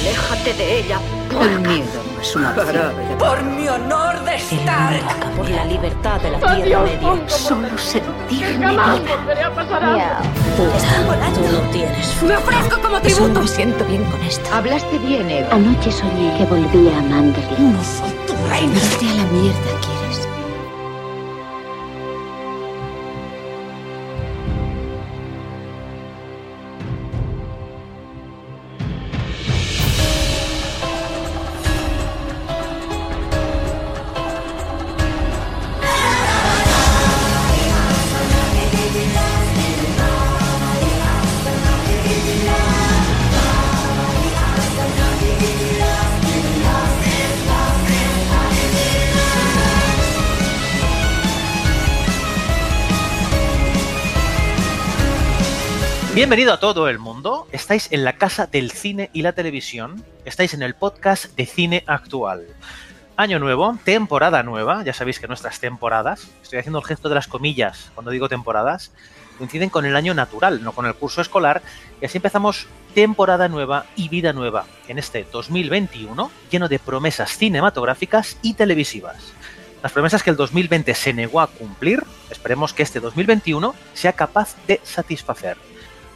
Aléjate de ella. El miedo no es una opción. Por mi honor de Stark. Por la libertad de la Tierra Media. Solo sentirme Jamás viva. volveré a pasar hambre. Están volando. Tú no tienes Me ofrezco como tributo. me siento bien con esto. Hablaste bien, Eva. Anoche soñé que volvía a Manderley. No soy tu reina. Vete a la mierda, Bienvenido a todo el mundo. Estáis en la casa del cine y la televisión. Estáis en el podcast de cine actual. Año nuevo, temporada nueva. Ya sabéis que nuestras temporadas, estoy haciendo el gesto de las comillas cuando digo temporadas, coinciden con el año natural, no con el curso escolar. Y así empezamos temporada nueva y vida nueva en este 2021, lleno de promesas cinematográficas y televisivas. Las promesas que el 2020 se negó a cumplir, esperemos que este 2021 sea capaz de satisfacer.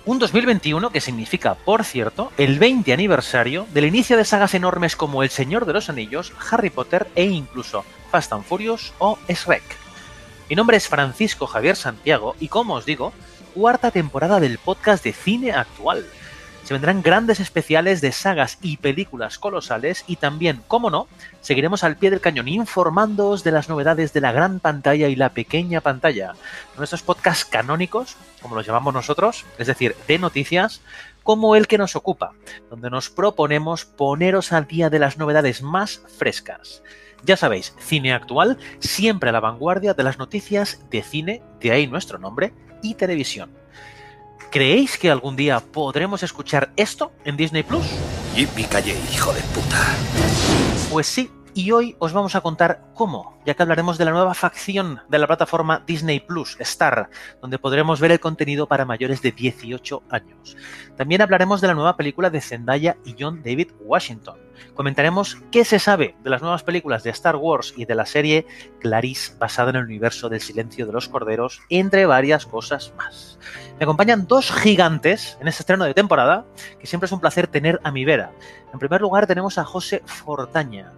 Un 2021 que significa, por cierto, el 20 aniversario del inicio de sagas enormes como El Señor de los Anillos, Harry Potter e incluso Fast and Furious o Shrek. Mi nombre es Francisco Javier Santiago y como os digo, cuarta temporada del podcast de cine actual. Se vendrán grandes especiales de sagas y películas colosales y también, como no, seguiremos al pie del cañón informándoos de las novedades de la gran pantalla y la pequeña pantalla. Nuestros podcasts canónicos, como los llamamos nosotros, es decir, de noticias, como el que nos ocupa, donde nos proponemos poneros al día de las novedades más frescas. Ya sabéis, cine actual, siempre a la vanguardia de las noticias de cine, de ahí nuestro nombre, y televisión. ¿Creéis que algún día podremos escuchar esto en Disney Plus? Yippee calle, hijo de puta. Pues sí, y hoy os vamos a contar cómo, ya que hablaremos de la nueva facción de la plataforma Disney Plus, Star, donde podremos ver el contenido para mayores de 18 años. También hablaremos de la nueva película de Zendaya y John David Washington. Comentaremos qué se sabe de las nuevas películas de Star Wars y de la serie Clarice basada en el universo del silencio de los corderos, entre varias cosas más. Me acompañan dos gigantes en este estreno de temporada, que siempre es un placer tener a mi vera. En primer lugar tenemos a José Fortaña.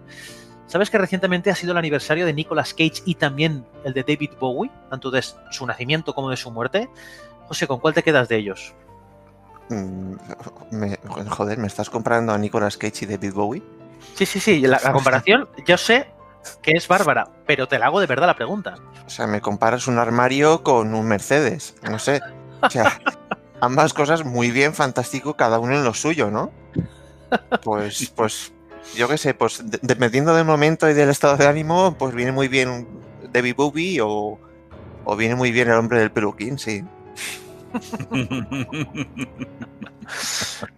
¿Sabes que recientemente ha sido el aniversario de Nicolas Cage y también el de David Bowie, tanto de su nacimiento como de su muerte? José, ¿con cuál te quedas de ellos? Mm, me- joder, ¿me estás comparando a Nicolas Cage y David Bowie? Sí, sí, sí, la, la comparación yo sé que es bárbara, pero te la hago de verdad la pregunta. O sea, me comparas un armario con un Mercedes, no sé. O sea, ambas cosas muy bien, fantástico, cada uno en lo suyo, ¿no? Pues, pues, yo qué sé, pues de- dependiendo del momento y del estado de ánimo, pues viene muy bien David Bowie o, o viene muy bien el hombre del peluquín, sí.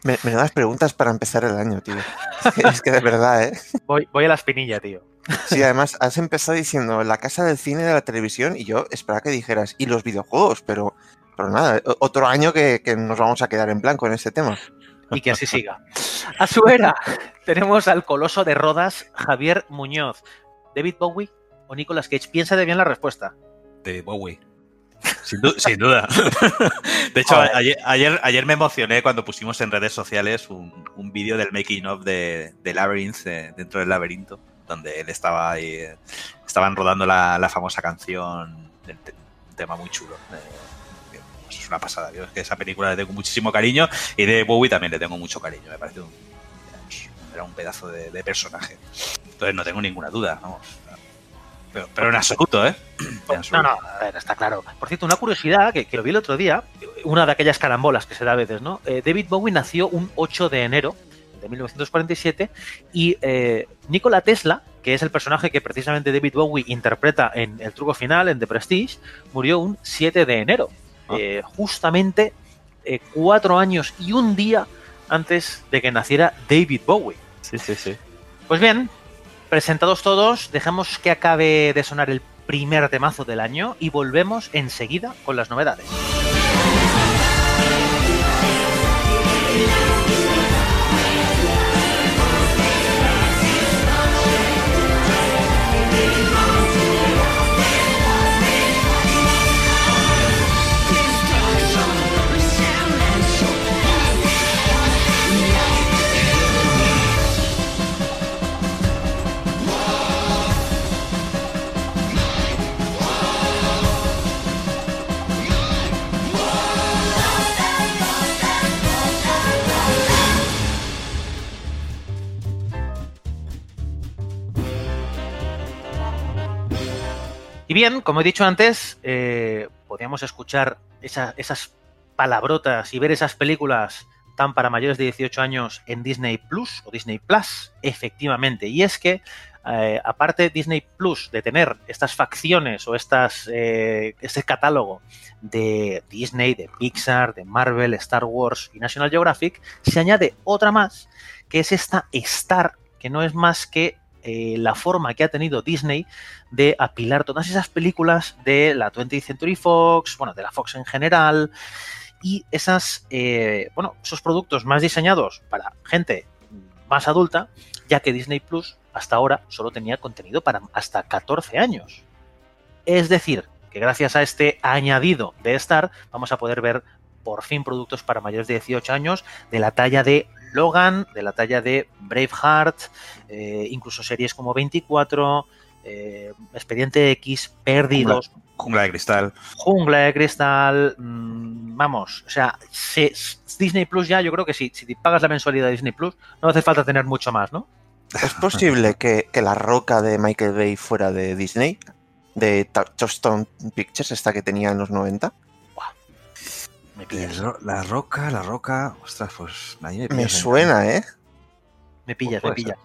Me, me das preguntas para empezar el año, tío. Es que de verdad, ¿eh? Voy, voy a la espinilla, tío. Sí, además has empezado diciendo la casa del cine y de la televisión y yo esperaba que dijeras y los videojuegos, pero, pero nada, otro año que, que nos vamos a quedar en blanco en este tema. Y que así siga. A su era tenemos al coloso de Rodas, Javier Muñoz. David Bowie o Nicolas Cage. Piensa de bien la respuesta. De Bowie. Sin, du- sin duda. De hecho, ayer, ayer, ayer me emocioné cuando pusimos en redes sociales un, un vídeo del making of de, de Labyrinth, dentro del laberinto, donde él estaba ahí, estaban rodando la, la famosa canción, del te- un tema muy chulo. eh, pues, es una pasada. Yo es que esa película le tengo muchísimo cariño y de Bowie también le tengo mucho cariño. Me parece un, era un pedazo de, de personaje. Entonces no tengo ninguna duda, vamos. Pero, pero en absoluto, ¿eh? En No, no, a ver, está claro. Por cierto, una curiosidad que, que lo vi el otro día, una de aquellas carambolas que se da a veces, ¿no? Eh, David Bowie nació un 8 de enero de 1947 y eh, Nikola Tesla, que es el personaje que precisamente David Bowie interpreta en El truco final, en The Prestige, murió un 7 de enero. Ah. Eh, justamente eh, cuatro años y un día antes de que naciera David Bowie. Sí, sí, sí. Pues bien, presentados todos, dejamos que acabe de sonar el primer temazo del año y volvemos enseguida con las novedades. Bien, como he dicho antes, eh, podíamos escuchar esa- esas palabrotas y ver esas películas tan para mayores de 18 años en Disney Plus o Disney Plus, efectivamente. Y es que, eh, aparte Disney Plus de tener estas facciones o estas, eh, este catálogo de Disney, de Pixar, de Marvel, Star Wars y National Geographic, se añade otra más, que es esta Star, que no es más que eh, la forma que ha tenido Disney de apilar todas esas películas de la 20th Century Fox, bueno, de la Fox en general, y esas, eh, bueno, esos productos más diseñados para gente más adulta, ya que Disney Plus hasta ahora solo tenía contenido para hasta 14 años. Es decir, que gracias a este añadido de Star vamos a poder ver por fin productos para mayores de 18 años de la talla de Logan, de la talla de Braveheart, eh, incluso series como 24, eh, Expediente X, Perdidos, Jungla de cristal. Jungla de Cristal, mm, vamos, o sea, se- Disney Plus ya, yo creo que sí, si te pagas la mensualidad de Disney Plus, no hace falta tener mucho más, ¿no? ¿Es posible que, que la roca de Michael Bay fuera de Disney? De Touchstone Pictures, esta que tenía en los 90. Me pillas, El ro- La roca, la roca. Ostras, pues. ahí Me pillas, ¿eh? suena, ¿eh? me pillas, me pillas.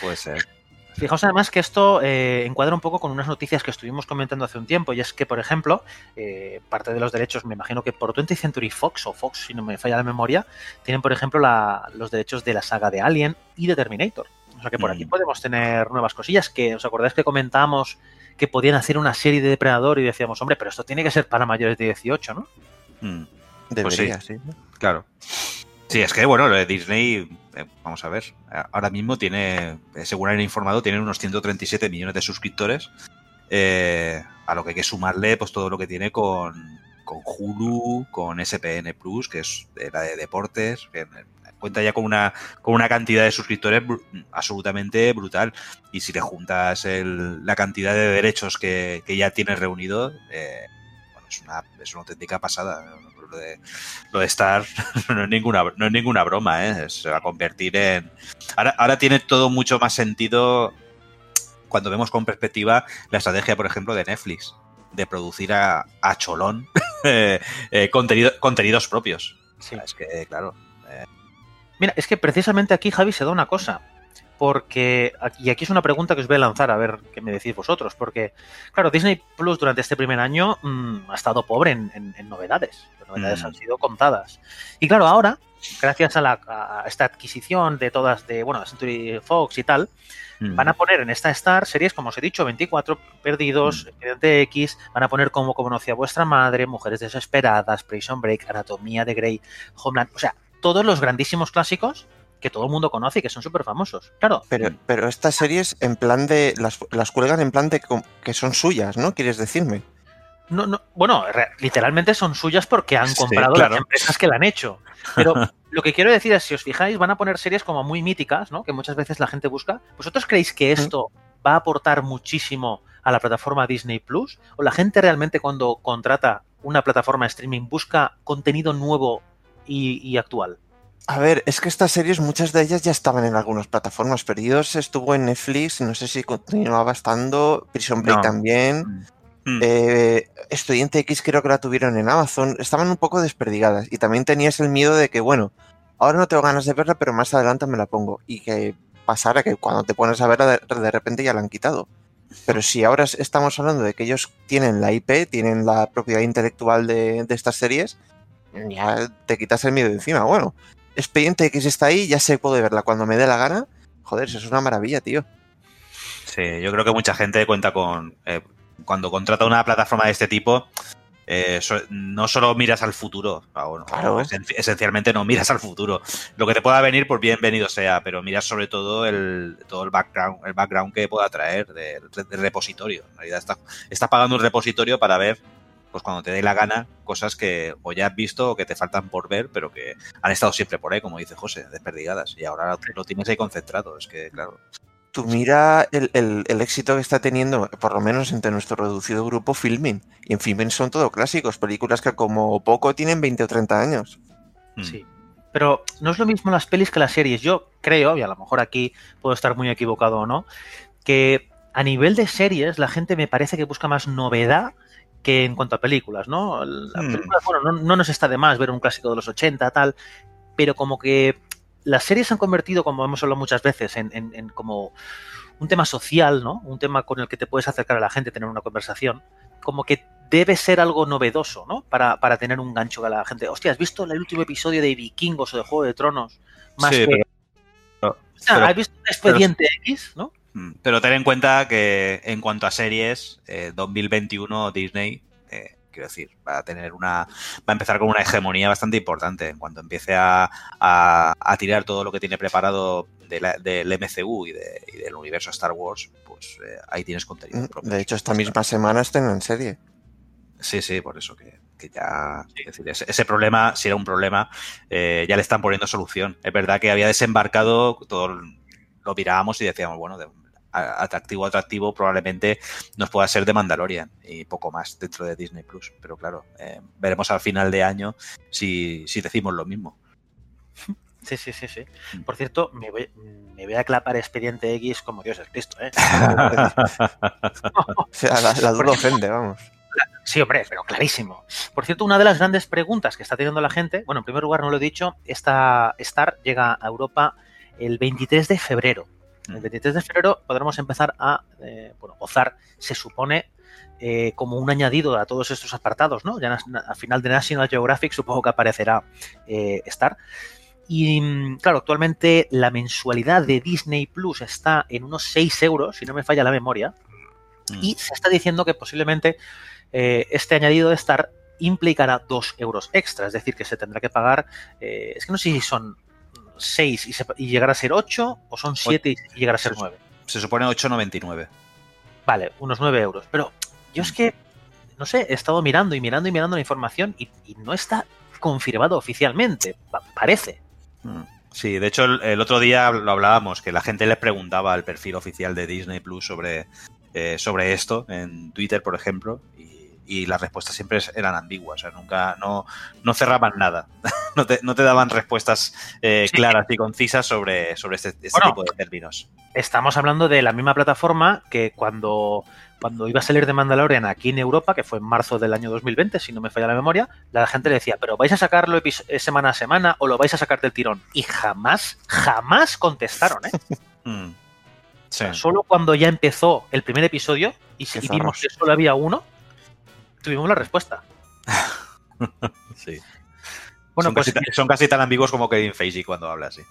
Puede ser. Fijaos además que esto eh, encuadra un poco con unas noticias que estuvimos comentando hace un tiempo, y es que, por ejemplo, eh, parte de los derechos, me imagino que por 20th Century Fox o Fox, si no me falla la memoria, tienen, por ejemplo, la- los derechos de la saga de Alien y de Terminator. O sea que por aquí Mm. podemos tener nuevas cosillas que, ¿os acordáis que comentamos que podían hacer una serie de Depredador y decíamos, hombre, pero esto tiene que ser para mayores de 18, ¿no? Mm, Debería, sí. claro. Sí, es que, bueno, lo de Disney, eh, vamos a ver, ahora mismo tiene, según han informado, tienen unos 137 millones de suscriptores, eh, a lo que hay que sumarle pues todo lo que tiene con, con Hulu, con SPN Plus, que es la de deportes, que eh, cuenta ya con una, con una cantidad de suscriptores absolutamente brutal. Y si le juntas el- la cantidad de derechos que, que ya tienes reunido, eh, bueno, es una, es una auténtica pasada. Lo de, lo de Star no es ninguna, no es ninguna broma, ¿eh? se va a convertir en... Ahora, ahora tiene todo mucho más sentido cuando vemos con perspectiva la estrategia, por ejemplo, de Netflix, de producir a, a cholón eh, eh, contenido- contenidos propios. Sí. Es que, claro, Mira, es que precisamente aquí, Javi, se da una cosa. Porque, y aquí es una pregunta que os voy a lanzar a ver qué me decís vosotros. Porque, claro, Disney Plus durante este primer año mm, ha estado pobre en, en- en novedades. Las novedades Mm. han sido contadas. Y claro, ahora, gracias a, la, a esta adquisición de todas, de, bueno, de Century Fox y tal, Mm. van a poner en esta Star series, como os he dicho, 24 Perdidos, Mm. Expediente X, van a poner como Conocía vuestra madre, Mujeres Desesperadas, Prison Break, Anatomía de Grey, Homeland, o sea, todos los grandísimos clásicos que todo el mundo conoce y que son súper famosos. Claro, Pero, pero estas series en plan de. Las, las cuelgan en plan de que son suyas, ¿no? ¿Quieres decirme? no, no, bueno, literalmente son suyas porque han Sí, comprado claro. las empresas que la han hecho. Pero lo que quiero decir es, si os fijáis, van a poner series como muy míticas, ¿no? Que muchas veces la gente busca. ¿Vosotros creéis que esto va a aportar muchísimo a la plataforma Disney Plus? ¿O la gente realmente cuando contrata una plataforma de streaming busca contenido nuevo y, y actual? A ver, es que estas series, muchas de ellas ya estaban en algunas plataformas. Perdidos estuvo en Netflix, no sé si continuaba estando. Prison Break No. también. Mm. Eh, Estudiante X creo que la tuvieron en Amazon. Estaban un poco desperdigadas. Y también tenías el miedo de que, bueno, ahora no tengo ganas de verla, pero más adelante me la pongo. Y que pasara que cuando te pones a verla, de, de repente ya la han quitado. Pero si ahora es- estamos hablando de que ellos tienen la IP, tienen la propiedad intelectual de, de estas series, ya te quitas el miedo de encima. Bueno, Expediente X está ahí, ya sé, puedo verla cuando me dé la gana. Joder, eso es una maravilla, tío. Sí, yo creo que mucha gente cuenta con. eh, cuando contrata una plataforma de este tipo, eh, so- no solo miras al futuro, bueno, Claro. esen- esencialmente no miras al futuro. Lo que te pueda venir, pues bienvenido sea, pero miras sobre todo el, todo el background, el background que pueda traer del, del repositorio. En realidad estás, estás pagando un repositorio para ver, pues cuando te dé la gana, cosas que o ya has visto o que te faltan por ver, pero que han estado siempre por ahí, como dice José, desperdigadas. Y ahora lo tienes ahí concentrado. Es que, claro. Tú mira el, el- el éxito que está teniendo, por lo menos entre nuestro reducido grupo Filmin. Y en Filmin son todo clásicos, películas que como poco tienen 20 o 30 años. Mm. Sí. Pero no es lo mismo las pelis que las series. Yo creo, y a lo mejor aquí puedo estar muy equivocado o no, que a nivel de series, la gente me parece que busca más novedad que en cuanto a películas, ¿no? La Hmm. película, bueno, no, no nos está de más ver un clásico de los 80, tal, pero como que las series se han convertido, como hemos hablado muchas veces, en, en- en como un tema social, ¿no? Un tema con el que te puedes acercar a la gente, tener una conversación, como que debe ser algo novedoso, ¿no? Para, para tener un gancho a la gente. Hostia, ¿has visto el último episodio de Vikingos o de Juego de Tronos? Más Sí, que... pero- pero- Ah, pero- ¿Has visto Expediente X, no? Mm, Pero ten en cuenta que en cuanto a series, eh, 2021 Disney, eh, quiero decir, va a tener una, va a empezar con una hegemonía bastante importante. En cuanto empiece a, a- a tirar todo lo que tiene preparado de la- del MCU y, de- y del universo Star Wars, pues eh, ahí tienes contenido propio. Mm, De hecho, esta misma semana estrenan serie. Sí, sí, por eso que, que ya. es decir, ese, ese problema, si era un problema, eh, ya le están poniendo solución. Es verdad que había desembarcado, todo lo mirábamos y decíamos, bueno, de- atractivo, atractivo, probablemente nos pueda ser de Mandalorian y poco más dentro de Disney Plus. Pero claro, eh, veremos al final de año si, si decimos lo mismo. Sí, sí, sí, sí. Mm. Por cierto, me voy, me voy a clapar Expediente X como Dios es Cristo, ¿eh? O sea, la, la duda ofende, vamos. Sí, hombre, pero clarísimo. Por cierto, una de las grandes preguntas que está teniendo la gente, bueno, en primer lugar, no lo he dicho, esta Star llega a Europa el 23 de febrero. El 23 de febrero podremos empezar a eh, bueno, gozar, se supone, eh, como un añadido a todos estos apartados, ¿no? Ya al final de National Geographic supongo que aparecerá eh, Star. Y mm, claro, actualmente la mensualidad de Disney Plus está en unos 6 euros, si no me falla la memoria, y se está diciendo que posiblemente eh, este añadido de Star implicará 2 euros extra, es decir, que se tendrá que pagar, es que no sé si son 6 y, se- y llegar a ser 8 o son 7 y llegar a ser 9. Se supone 8.99. Vale, unos 9 euros. Pero yo es que, no sé, he estado mirando y mirando y mirando la información y, y no está confirmado oficialmente, pa- parece. Mm. Sí, de hecho el, el otro día lo hablábamos, que la gente les preguntaba al perfil oficial de Disney Plus sobre, eh, sobre esto, en Twitter, por ejemplo, y, y las respuestas siempre eran ambiguas, o sea, nunca, no, no cerraban nada, no, te, no te daban respuestas eh, Sí. claras y concisas sobre, sobre este, este Bueno. tipo de términos. Estamos hablando de la misma plataforma que cuando, cuando iba a salir de Mandalorian aquí en Europa, que fue en marzo del año 2020, si no me falla la memoria, la gente le decía, pero ¿vais a sacarlo eh, semana a semana o lo vais a sacar del tirón? Y jamás, jamás contestaron, ¿eh? Mm. Sí. Solo cuando ya empezó el primer episodio y, y vimos que solo había uno, tuvimos la respuesta. sí. Bueno, son, pues casi, son casi tan ambiguos como Kevin Feige cuando habla así.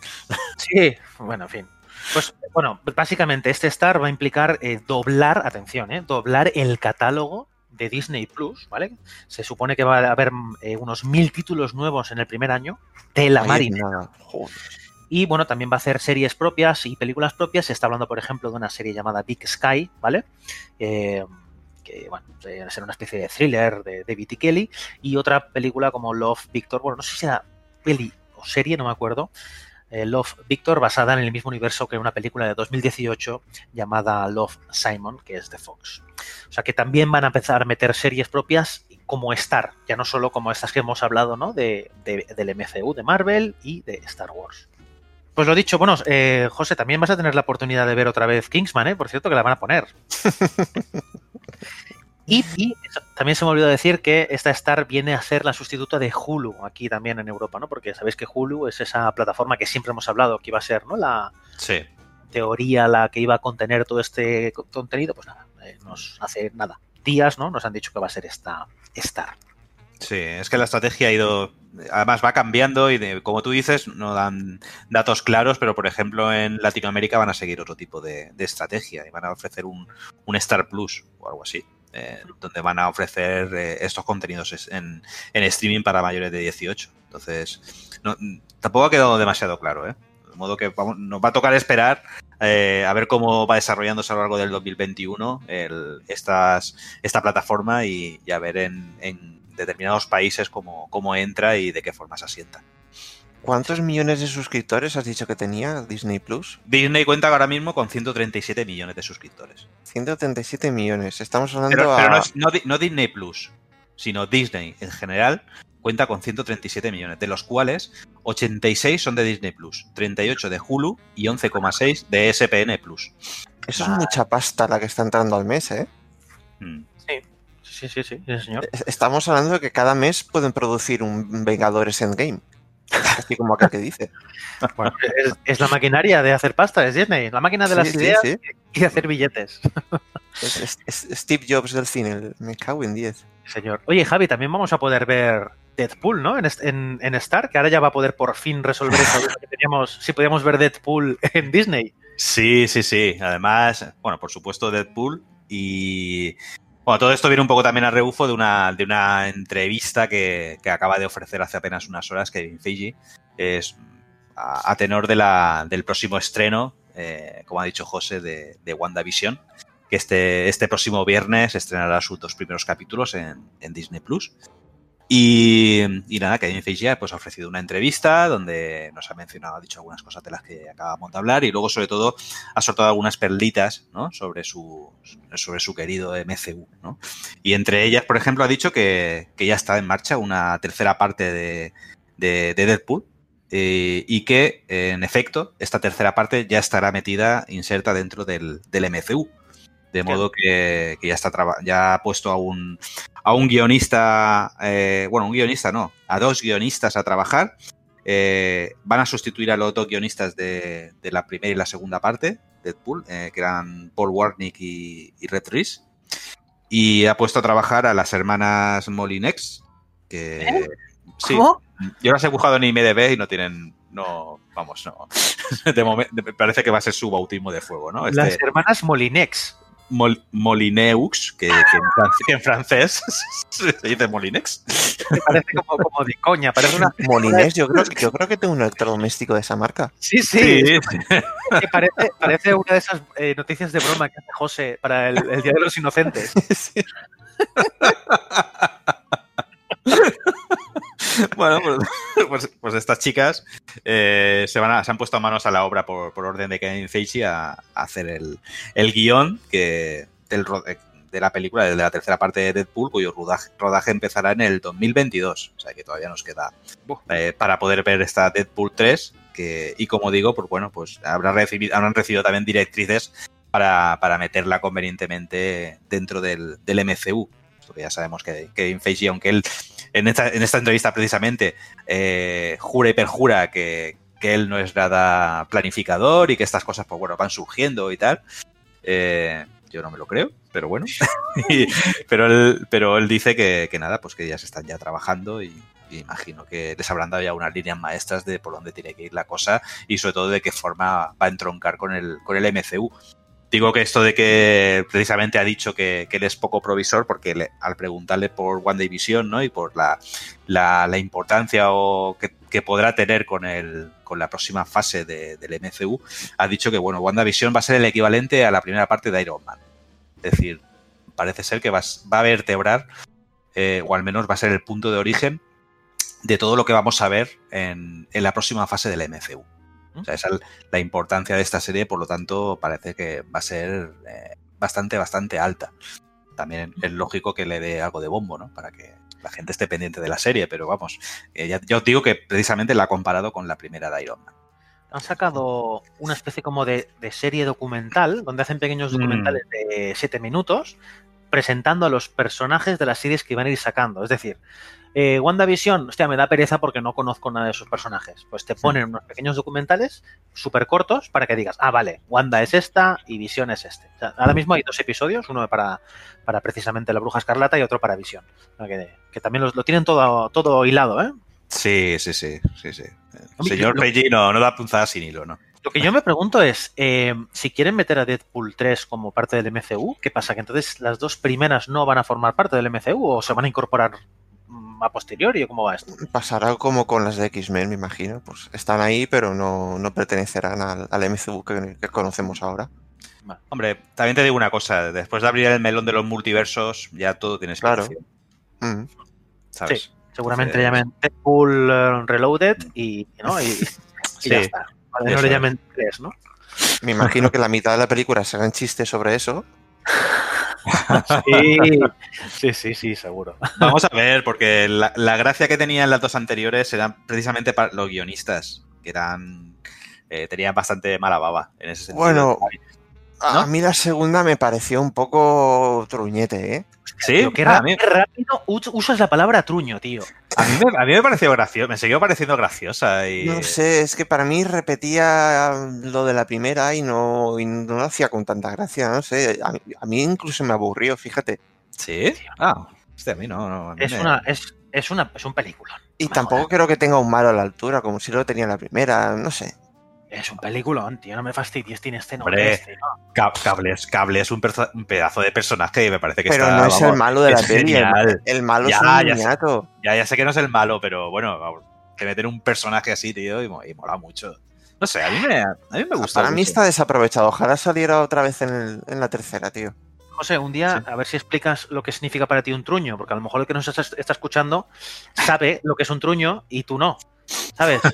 sí, bueno, en fin. Pues bueno, básicamente este Star va a implicar eh, doblar, atención, eh, doblar el catálogo de Disney Plus, ¿vale? Se supone que va a haber eh, unos mil títulos nuevos en el primer año de la Marina. Y bueno, también va a hacer series propias y películas propias. Se está hablando, por ejemplo, de una serie llamada Big Sky, ¿vale? Que, bueno, será una especie de thriller de David y Kelly. Y otra película como Love Victor, bueno, no sé si era peli o serie, no me acuerdo. eh, Love Victor, basada en el mismo universo que una película de 2018 llamada Love Simon, que es de Fox. O sea que también van a empezar a meter series propias como Star, ya no solo como estas que hemos hablado, ¿no? De, de- del MCU, de Marvel y de Star Wars. Pues lo dicho, bueno, eh, José, también vas a tener la oportunidad de ver otra vez Kingsman, ¿eh? Por cierto, que la van a poner. y, también se me olvidó decir que esta Star viene a ser la sustituta de Hulu aquí también en Europa, ¿no? Porque sabéis que Hulu es esa plataforma que siempre hemos hablado que iba a ser, ¿no? La Sí. teoría la que iba a contener todo este co- contenido, pues nada, eh, nos hace nada. Días, ¿no? Nos han dicho que va a ser esta Star. Sí, es que la estrategia ha ido, además va cambiando y de- como tú dices, no dan datos claros, pero por ejemplo en Latinoamérica van a seguir otro tipo de, estrategia y van a ofrecer un, un Star Plus o algo así, eh, donde van a ofrecer eh, estos contenidos en, en streaming para mayores de 18. Entonces, no- tampoco ha quedado demasiado claro, ¿eh? De modo que vamos- nos va a tocar esperar eh, a ver cómo va desarrollándose a lo largo del 2021 el- estas, esta plataforma y, y a ver en, en determinados países cómo, cómo entra y de qué forma se asienta. ¿Cuántos millones de suscriptores has dicho que tenía Disney Plus? Disney cuenta ahora mismo con 137 millones de suscriptores. 137 millones. Estamos hablando Pero, a... pero no, es- no Di- no Disney Plus, sino Disney en general cuenta con 137 millones, de los cuales 86 son de Disney Plus, 38 de Hulu y 11,6 de SPN Plus. Eso es mucha pasta la que está entrando al mes, ¿eh? Mm. Sí, sí, sí, señor. Estamos hablando de que cada mes pueden producir un Vengadores Endgame. Así como acá que dice. Bueno, es, es la maquinaria de hacer pasta, es Disney. La máquina de las Sí, ideas sí. y de hacer billetes. Es, es- es Steve Jobs del cine. el- Me cago en 10. Señor. Oye, Javi, también vamos a poder ver Deadpool, ¿no? En, est- en, en Star, que ahora ya va a poder por fin resolver duda que teníamos, si podíamos ver Deadpool en Disney. Sí, sí, sí. Además, bueno, por supuesto Deadpool y... Bueno, todo esto viene un poco también a rebufo de una, de una entrevista que, que acaba de ofrecer hace apenas unas horas Kevin Feige. Es a, tenor del próximo estreno, eh, como ha dicho José, de, de WandaVision, que este, este próximo viernes estrenará sus dos primeros capítulos en, en Disney Plus. Y, nada, Kevin Feige pues, ha ofrecido una entrevista donde nos ha mencionado, ha dicho algunas cosas de las que acabamos de hablar y luego, sobre todo, ha soltado algunas perlitas sobre, su, sobre su querido MCU. ¿no? Y entre ellas, por ejemplo, ha dicho que, que ya está en marcha una tercera parte de, de, de Deadpool eh, y que, en efecto, esta tercera parte ya estará metida, inserta dentro del MCU. De modo que, que ya está ya ha puesto a un, a un guionista, eh, bueno, un guionista no, a dos guionistas a trabajar. Eh, van a sustituir a los dos guionistas de, de la primera y la segunda parte, Deadpool, eh, que eran Paul Warnick y, y Red Reese. Y ha puesto a trabajar a las hermanas Molinex, que sí, ¿Cómo? yo las he buscado en IMDB y no tienen, no, vamos, no. De momento, parece que va a ser su bautismo de fuego, ¿no? Este- Las hermanas Molinex. Mol- Molineux, que, que en francés, que en francés se dice Molinex. Me parece como, como de coña, parece una... Molinés, yo creo, que- yo creo que tengo un electrodoméstico de esa marca. Sí, sí, que parece, parece una de esas eh, noticias de broma que hace José para el, el Día de los Inocentes. Sí. bueno, pues, pues- pues estas chicas eh, se, van a- se han puesto manos a la obra por, por orden de Kevin Feige a, a hacer el, el guion que, del, eh, de la película, de la tercera parte de Deadpool, cuyo rodaje, rodaje empezará en el 2022. O sea que todavía nos queda eh, para poder ver esta Deadpool 3. Que, y como digo, pues bueno, pues recibido, habrán recibido también directrices para, para meterla convenientemente dentro del, del MCU. Porque ya sabemos que Kevin Feige, aunque él en esta, en esta entrevista precisamente eh, jura y perjura que, que él no es nada planificador y que estas cosas, pues bueno, van surgiendo y tal. Eh, yo no me lo creo, pero bueno. Pero, él, pero él dice que, que nada, pues que ya se están ya trabajando y, y imagino que les habrán dado ya unas líneas maestras de por dónde tiene que ir la cosa y sobre todo de qué forma va a entroncar con el, con el MCU. Digo que esto de que precisamente ha dicho que, que es poco provisor porque al preguntarle por WandaVision ¿no? y por la, la, la importancia o que, podrá tener con, el, con la próxima fase de- del MCU, ha dicho que bueno, WandaVision va a ser el equivalente a la primera parte de Iron Man. Es decir, parece ser que va a vertebrar, eh, o al menos va a ser el punto de origen de todo lo que vamos a ver en, en la próxima fase del MCU. O sea, esa es la importancia de esta serie, por lo tanto, parece que va a ser eh, bastante, bastante alta. También es lógico que le dé algo de bombo, ¿no? Para que la gente esté pendiente de la serie, pero vamos, eh, ya, ya os digo que precisamente la ha comparado con la primera de Iron Man. Han sacado una especie como de, de serie documental, donde hacen pequeños Mm. documentales de 7 minutos, presentando a los personajes de las series que iban a ir sacando. Es decir, eh, WandaVision, hostia, me da pereza porque no conozco nada de sus personajes. Pues te ponen unos pequeños documentales súper cortos para que digas, ah, vale, Wanda es esta y Vision es este. O sea, ahora mismo hay dos episodios, uno para, para precisamente la Bruja Escarlata y otro para sea, que, que también los- lo tienen todo, todo hilado, ¿eh? Sí, sí, sí, sí, sí. Señor Feige no, da punzada sin hilo, ¿no? Lo que yo me pregunto es, eh, si quieren meter a Deadpool 3 como parte del MCU, ¿qué pasa? ¿Que entonces las dos primeras no van a formar parte del MCU o se van a incorporar a posteriori o cómo va esto? Pasará como con las de X-Men, me imagino. Pues están ahí, pero no, no pertenecerán al, al MCU que, que conocemos ahora. Hombre, también te digo una cosa, después de abrir el melón de los multiversos, ya todo tiene Claro. Mm. ¿sabes? Sí, seguramente Entonces- le llamen Deadpool eh, Reloaded y, ¿no? y, y Sí, ya está. Vale, no le llamen 3, ¿no? Me imagino que la mitad de la película serán chistes sobre eso. Sí, sí, sí, sí, seguro. Vamos a ver, porque la, la gracia que tenían las dos anteriores eran precisamente para los guionistas, que eran eh, tenían bastante mala baba en ese sentido. Bueno, ¿No? a mí la segunda me pareció un poco truñete, ¿eh? sí, qué, Ah, qué rápido us- usas la palabra truño, tío. A mí me, a mí me pareció gracioso, me siguió pareciendo graciosa y No sé, es que para mí repetía lo de la primera y no, y no lo hacía con tanta gracia, no sé. A mí, a mí incluso me aburrió, fíjate. sí, ah, hostia, a mí no, no, a mí Es me- una, es, es una, es un película. Y tampoco creo que tenga un malo a la altura, como si lo tenía la primera, no sé. Es un peliculón, tío. No me fastidies, tiene este no Hombre, este, ¿no? Ca- Cables, Cable es un, pedazo de personaje y me parece que Pero está, no es el malo de la peli, el, malo Ya, es un ya sé. Ya, ya sé que no es el malo, pero bueno, vamos, que meter un personaje así, tío, y, y mola mucho. No sé, a mí me, a mí me gusta. Para mí está desaprovechado. Ojalá saliera otra vez en, el- en la tercera, tío. José, un día a ver si explicas lo que significa para ti un truño, porque a lo mejor el que nos está, está escuchando sabe lo que es un truño y tú no. ¿Sabes?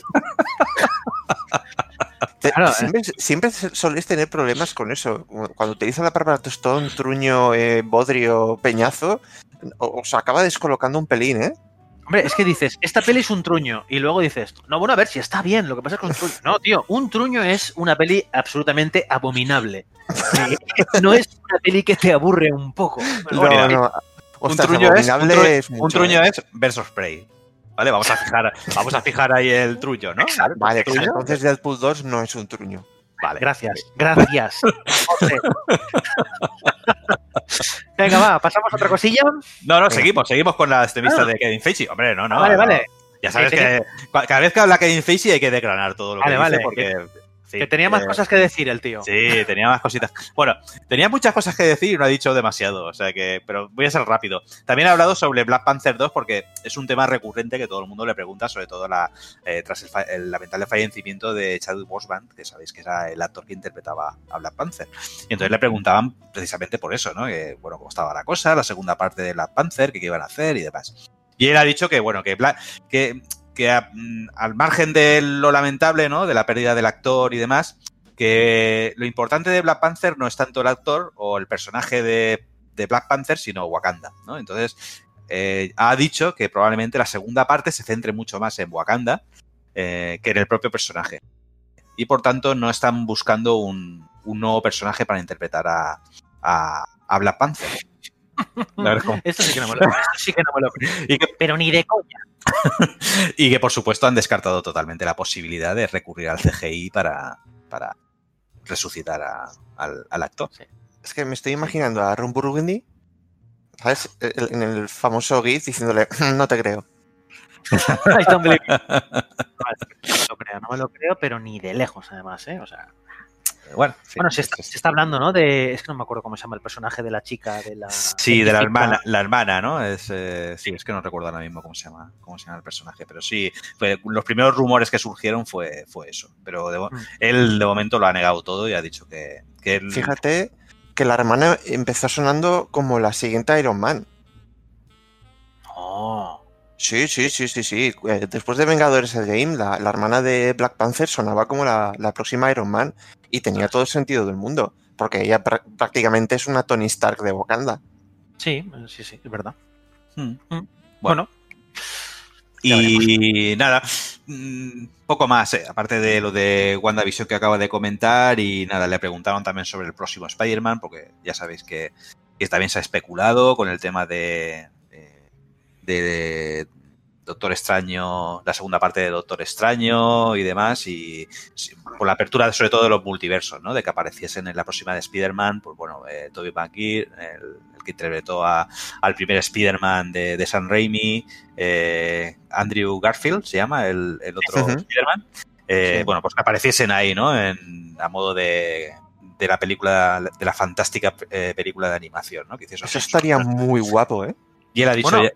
Claro, siempre, siempre soléis tener problemas con eso. Cuando utilizan la palabra tostón, truño, eh, bodrio, peñazo, os acaba descolocando un pelín, ¿eh? Hombre, es que dices, esta peli es un truño, y luego dices, no, bueno, a ver si está bien, lo que pasa es que un truño. No, tío, un truño es una peli absolutamente abominable. Eh, No es una peli que te aburre un poco. No, no. un truño es, un abominable truño, es un mucho, truño ¿eh? es versus Prey. Vale, vamos a fijar, vamos a fijar ahí el truño, ¿no? Vale, pues Truño. entonces Deadpool 2 no es un truño. Vale. Gracias, gracias. José. Venga, va, pasamos a otra cosilla. No, no, seguimos, seguimos con la extremista de Kevin Feige. Hombre, no, no. Ah, vale, no. vale. Ya sabes Que que cua- cada vez que habla Kevin Feige hay que declarar todo lo que Vale, dice vale, porque... sí, que tenía más eh, cosas que decir el tío. Sí, tenía más cositas. Bueno, tenía muchas cosas que decir y no ha dicho demasiado, o sea que, pero voy a ser rápido. También ha hablado sobre Black Panther 2 porque es un tema recurrente que todo el mundo le pregunta, sobre todo la, eh, tras el, el lamentable fallecimiento de Chadwick Boseman, que sabéis que era el actor que interpretaba a Black Panther. Y entonces le preguntaban precisamente por eso, ¿no? Que, bueno, cómo estaba la cosa, la segunda parte de Black Panther, qué iban a hacer y demás. Y él ha dicho que, bueno, que, Black- que, que mm, al margen de lo lamentable, ¿no? De la pérdida del actor y demás, que lo importante de Black Panther no es tanto el actor o el personaje de, Black Panther, sino Wakanda, ¿no? Entonces, eh, ha dicho que probablemente la segunda parte se centre mucho más en Wakanda eh, que en el propio personaje. Y por tanto, no están buscando un, nuevo personaje para interpretar a Black Panther. La verdad es como- Esto sí que no me lo, sí que no me lo creo. Y que, Pero ni de coña. y que, por supuesto, han descartado totalmente la posibilidad de recurrir al CGI para, para resucitar a- al, al actor. Es que me estoy imaginando a Ron Burgundy, ¿sabes? El- En el famoso GIF diciéndole, no te creo. I don't believe it. Vale, no me lo creo, no me lo creo, pero ni de lejos, además, ¿eh? O sea, Bueno, sí, bueno, se está, es- se está hablando, ¿no? De. Es que no me acuerdo cómo se llama el personaje de la chica, de la. Sí, de la hermana, la hermana, ¿no? Es, eh, sí, es que no recuerdo ahora mismo cómo se llama, cómo se llama el personaje, pero sí, fue- los primeros rumores que surgieron fue, fue eso. Pero de Mm. él de momento lo ha negado todo y ha dicho que, que él- Fíjate que la hermana empezó sonando como la siguiente Iron Man. No. Sí, sí, sí, sí, sí. Eh, Después de Vengadores el Game, la, la hermana de Black Panther sonaba como la, la próxima Iron Man y tenía todo el sentido del mundo, porque ella prá- prácticamente es una Tony Stark de Wakanda. Sí, sí, sí, es verdad. Mm. Mm. Bueno. Bueno, Y nada, mm, poco más, eh, aparte de lo de WandaVision que acaba de comentar y nada, le preguntaron también sobre el próximo Spider-Man, porque ya sabéis que, que también se ha especulado con el tema de, de, Doctor Extraño, la segunda parte de Doctor Extraño y demás, y con la apertura sobre todo de los multiversos, ¿no? De que apareciesen en la próxima de Spider-Man, pues bueno, eh, Tobey Maguire, el, el que interpretó a, al primer Spider-Man de, de San Raimi, eh, Andrew Garfield se llama, el, el otro Ujú. Spider-Man. Eh, Sí. Bueno, pues que apareciesen ahí, ¿no? En, a modo de, de la película, de la fantástica película de animación, ¿no? Que Eso estaría muy guapo, ¿eh? Y él ha dicho, Bueno,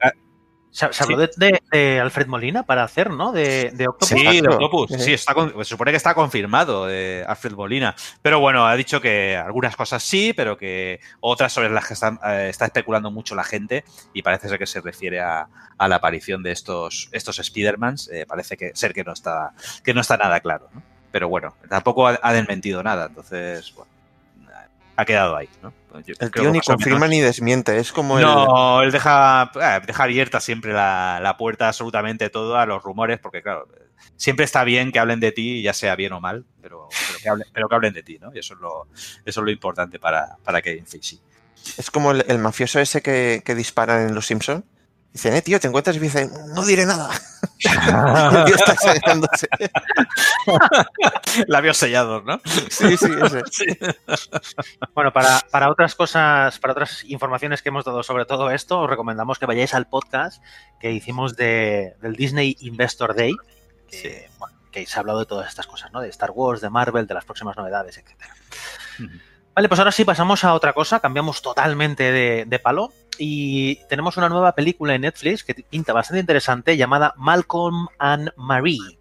se, se habló de, de- de Alfred Molina para hacer, ¿no? De, de Octopus. Sí, de. Octopus. Sí. Sí, está con- se supone que está confirmado de Alfred Molina. Pero bueno, ha dicho que algunas cosas sí, pero que otras sobre las que están, eh, está especulando mucho la gente y parece ser que se refiere a, a la aparición de estos, estos Spider-Mans. eh, parece que ser que no está, que no está nada claro. ¿no? Pero bueno, tampoco ha, ha desmentido nada. Entonces, bueno, ha quedado ahí. ¿no? Yo El tío ni confirma menos- ni desmiente, es como el... No, él deja, eh, deja abierta siempre la, la puerta absolutamente todo a los rumores, porque claro, siempre está bien que hablen de ti, ya sea bien o mal, pero, pero, que, hablen, pero que hablen de ti, ¿no? Y eso es lo, eso es lo importante para, para Kevin Feige. Es como el, el mafioso ese que, que disparan en Los Simpson. Dicen, eh, tío, te encuentras y dice, no diré nada. el tío está exagerándose. Labios sellados, ¿no? Sí, sí, ese. Bueno, para, para otras cosas, para otras informaciones que hemos dado sobre todo esto, os recomendamos que vayáis al podcast que hicimos de, del Disney Investor Day, que, bueno, que se ha hablado de todas estas cosas, ¿no? De Star Wars, de Marvel, de las próximas novedades, etc. Vale, pues ahora sí pasamos a otra cosa, cambiamos totalmente de, de palo y tenemos una nueva película en Netflix que pinta bastante interesante llamada Malcolm and Marie.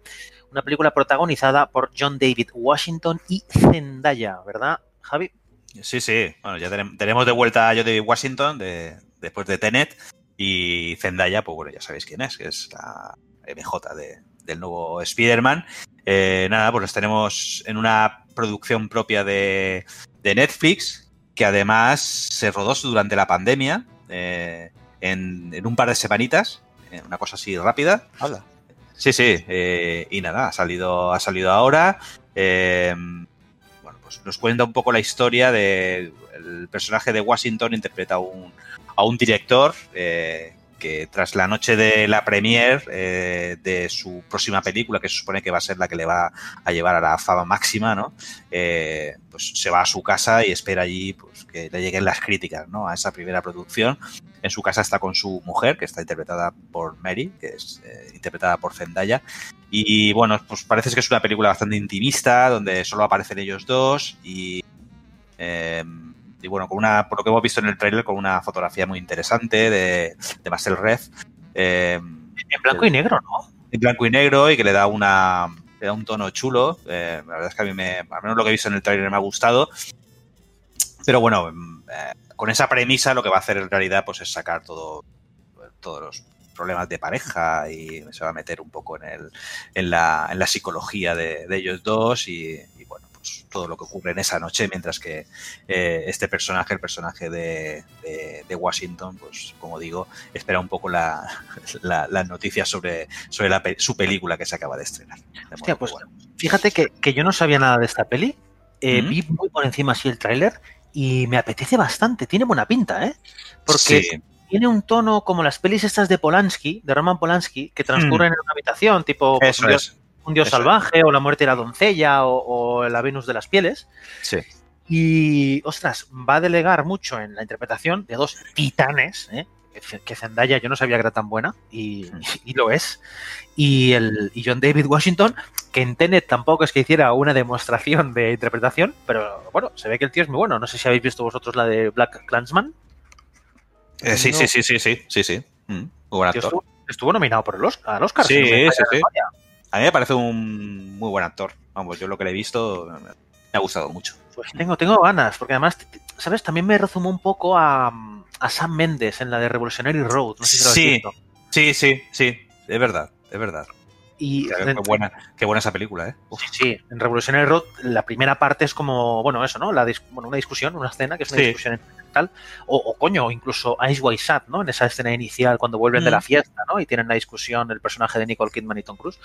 Una película protagonizada por John David Washington y Zendaya, ¿verdad, Javi? Sí, sí. Bueno, ya tenem- tenemos de vuelta a Jodie Washington de, después de Tenet y Zendaya, pues bueno, ya sabéis quién es, que es la MJ de- del nuevo Spider-Man. Eh, nada, pues los tenemos en una producción propia de, de Netflix, que además se rodó durante la pandemia, eh, en, en un par de semanitas, eh, una cosa así rápida. Hala. Sí, sí, eh, y nada, ha salido, ha salido ahora. eh, bueno, pues nos cuenta un poco la historia de el personaje de Washington interpreta a un, a un director eh, que tras la noche de la premiere eh, de su próxima película, que se supone que va a ser la que le va a llevar a la fama máxima, ¿no? Eh, pues se va a su casa y espera allí pues, que le lleguen las críticas ¿no? a esa primera producción. En su casa está con su mujer, que está interpretada por Mary, que es eh, interpretada por Zendaya. Y bueno, pues parece que es una película bastante intimista, donde solo aparecen ellos dos y, eh, y bueno, con una, por lo que hemos visto en el tráiler, con una fotografía muy interesante de, de Marcel Ref. eh, En blanco y negro, ¿no? en blanco y negro y que le da una le da un tono chulo. Eh, la verdad es que a mí me, al menos lo que he visto en el trailer me ha gustado. Pero bueno, mm, eh, con esa premisa lo que va a hacer en realidad pues es sacar todo, todos los problemas de pareja y se va a meter un poco en, el, en, la, en la psicología de, de ellos dos y, y, bueno, pues todo lo que ocurre en esa noche mientras que eh, este personaje, el personaje de, de, de, Washington, pues como digo, espera un poco la, la, las noticias sobre, sobre la, su película que se acaba de estrenar. De Hostia, pues, bueno. Fíjate que, que, yo no sabía nada de esta peli, eh, ¿Mm? vi muy por encima así el tráiler y me apetece bastante, tiene buena pinta, ¿eh? Porque sí. tiene un tono como las pelis estas de Polanski, de Roman Polanski, que transcurren mm. en una habitación, tipo pues, un dios, salvaje, o la muerte de la doncella, o, o, la Venus de las pieles. Sí. Y, ostras, va a delegar mucho en la interpretación de dos titanes, ¿eh? que Zendaya yo no sabía que era tan buena, y, Mm. y lo es. Y, el, y John David Washington, que en Tenet tampoco es que hiciera una demostración de interpretación, pero bueno, se ve que el tío es muy bueno. No sé si habéis visto vosotros la de Black Clansman. Eh, sí, no. sí, sí, sí, sí, sí, sí. Mm, buen actor. Estuvo, estuvo, nominado por el Oscar, al Oscar. Sí, si no sí, sí. A mí me parece un muy buen actor. Vamos, yo lo que le he visto me ha gustado mucho. Pues tengo, tengo ganas, porque además, ¿sabes? También me rezumó un poco a, a Sam Mendes en la de Revolutionary Road. No sé si lo sí, visto. sí, sí, sí, es verdad, es verdad. Y qué, qué, buena, qué buena esa película, ¿eh? Uf. Sí, sí, en Revolutionary Road la primera parte es como, bueno, eso, ¿no? La bueno, una discusión, una escena que es una sí. discusión tal, o, o, coño, incluso Ice White Sat, ¿no? En esa escena inicial cuando vuelven mm. de la fiesta, ¿no? Y tienen la discusión el personaje de Nicole Kidman y Tom Cruise.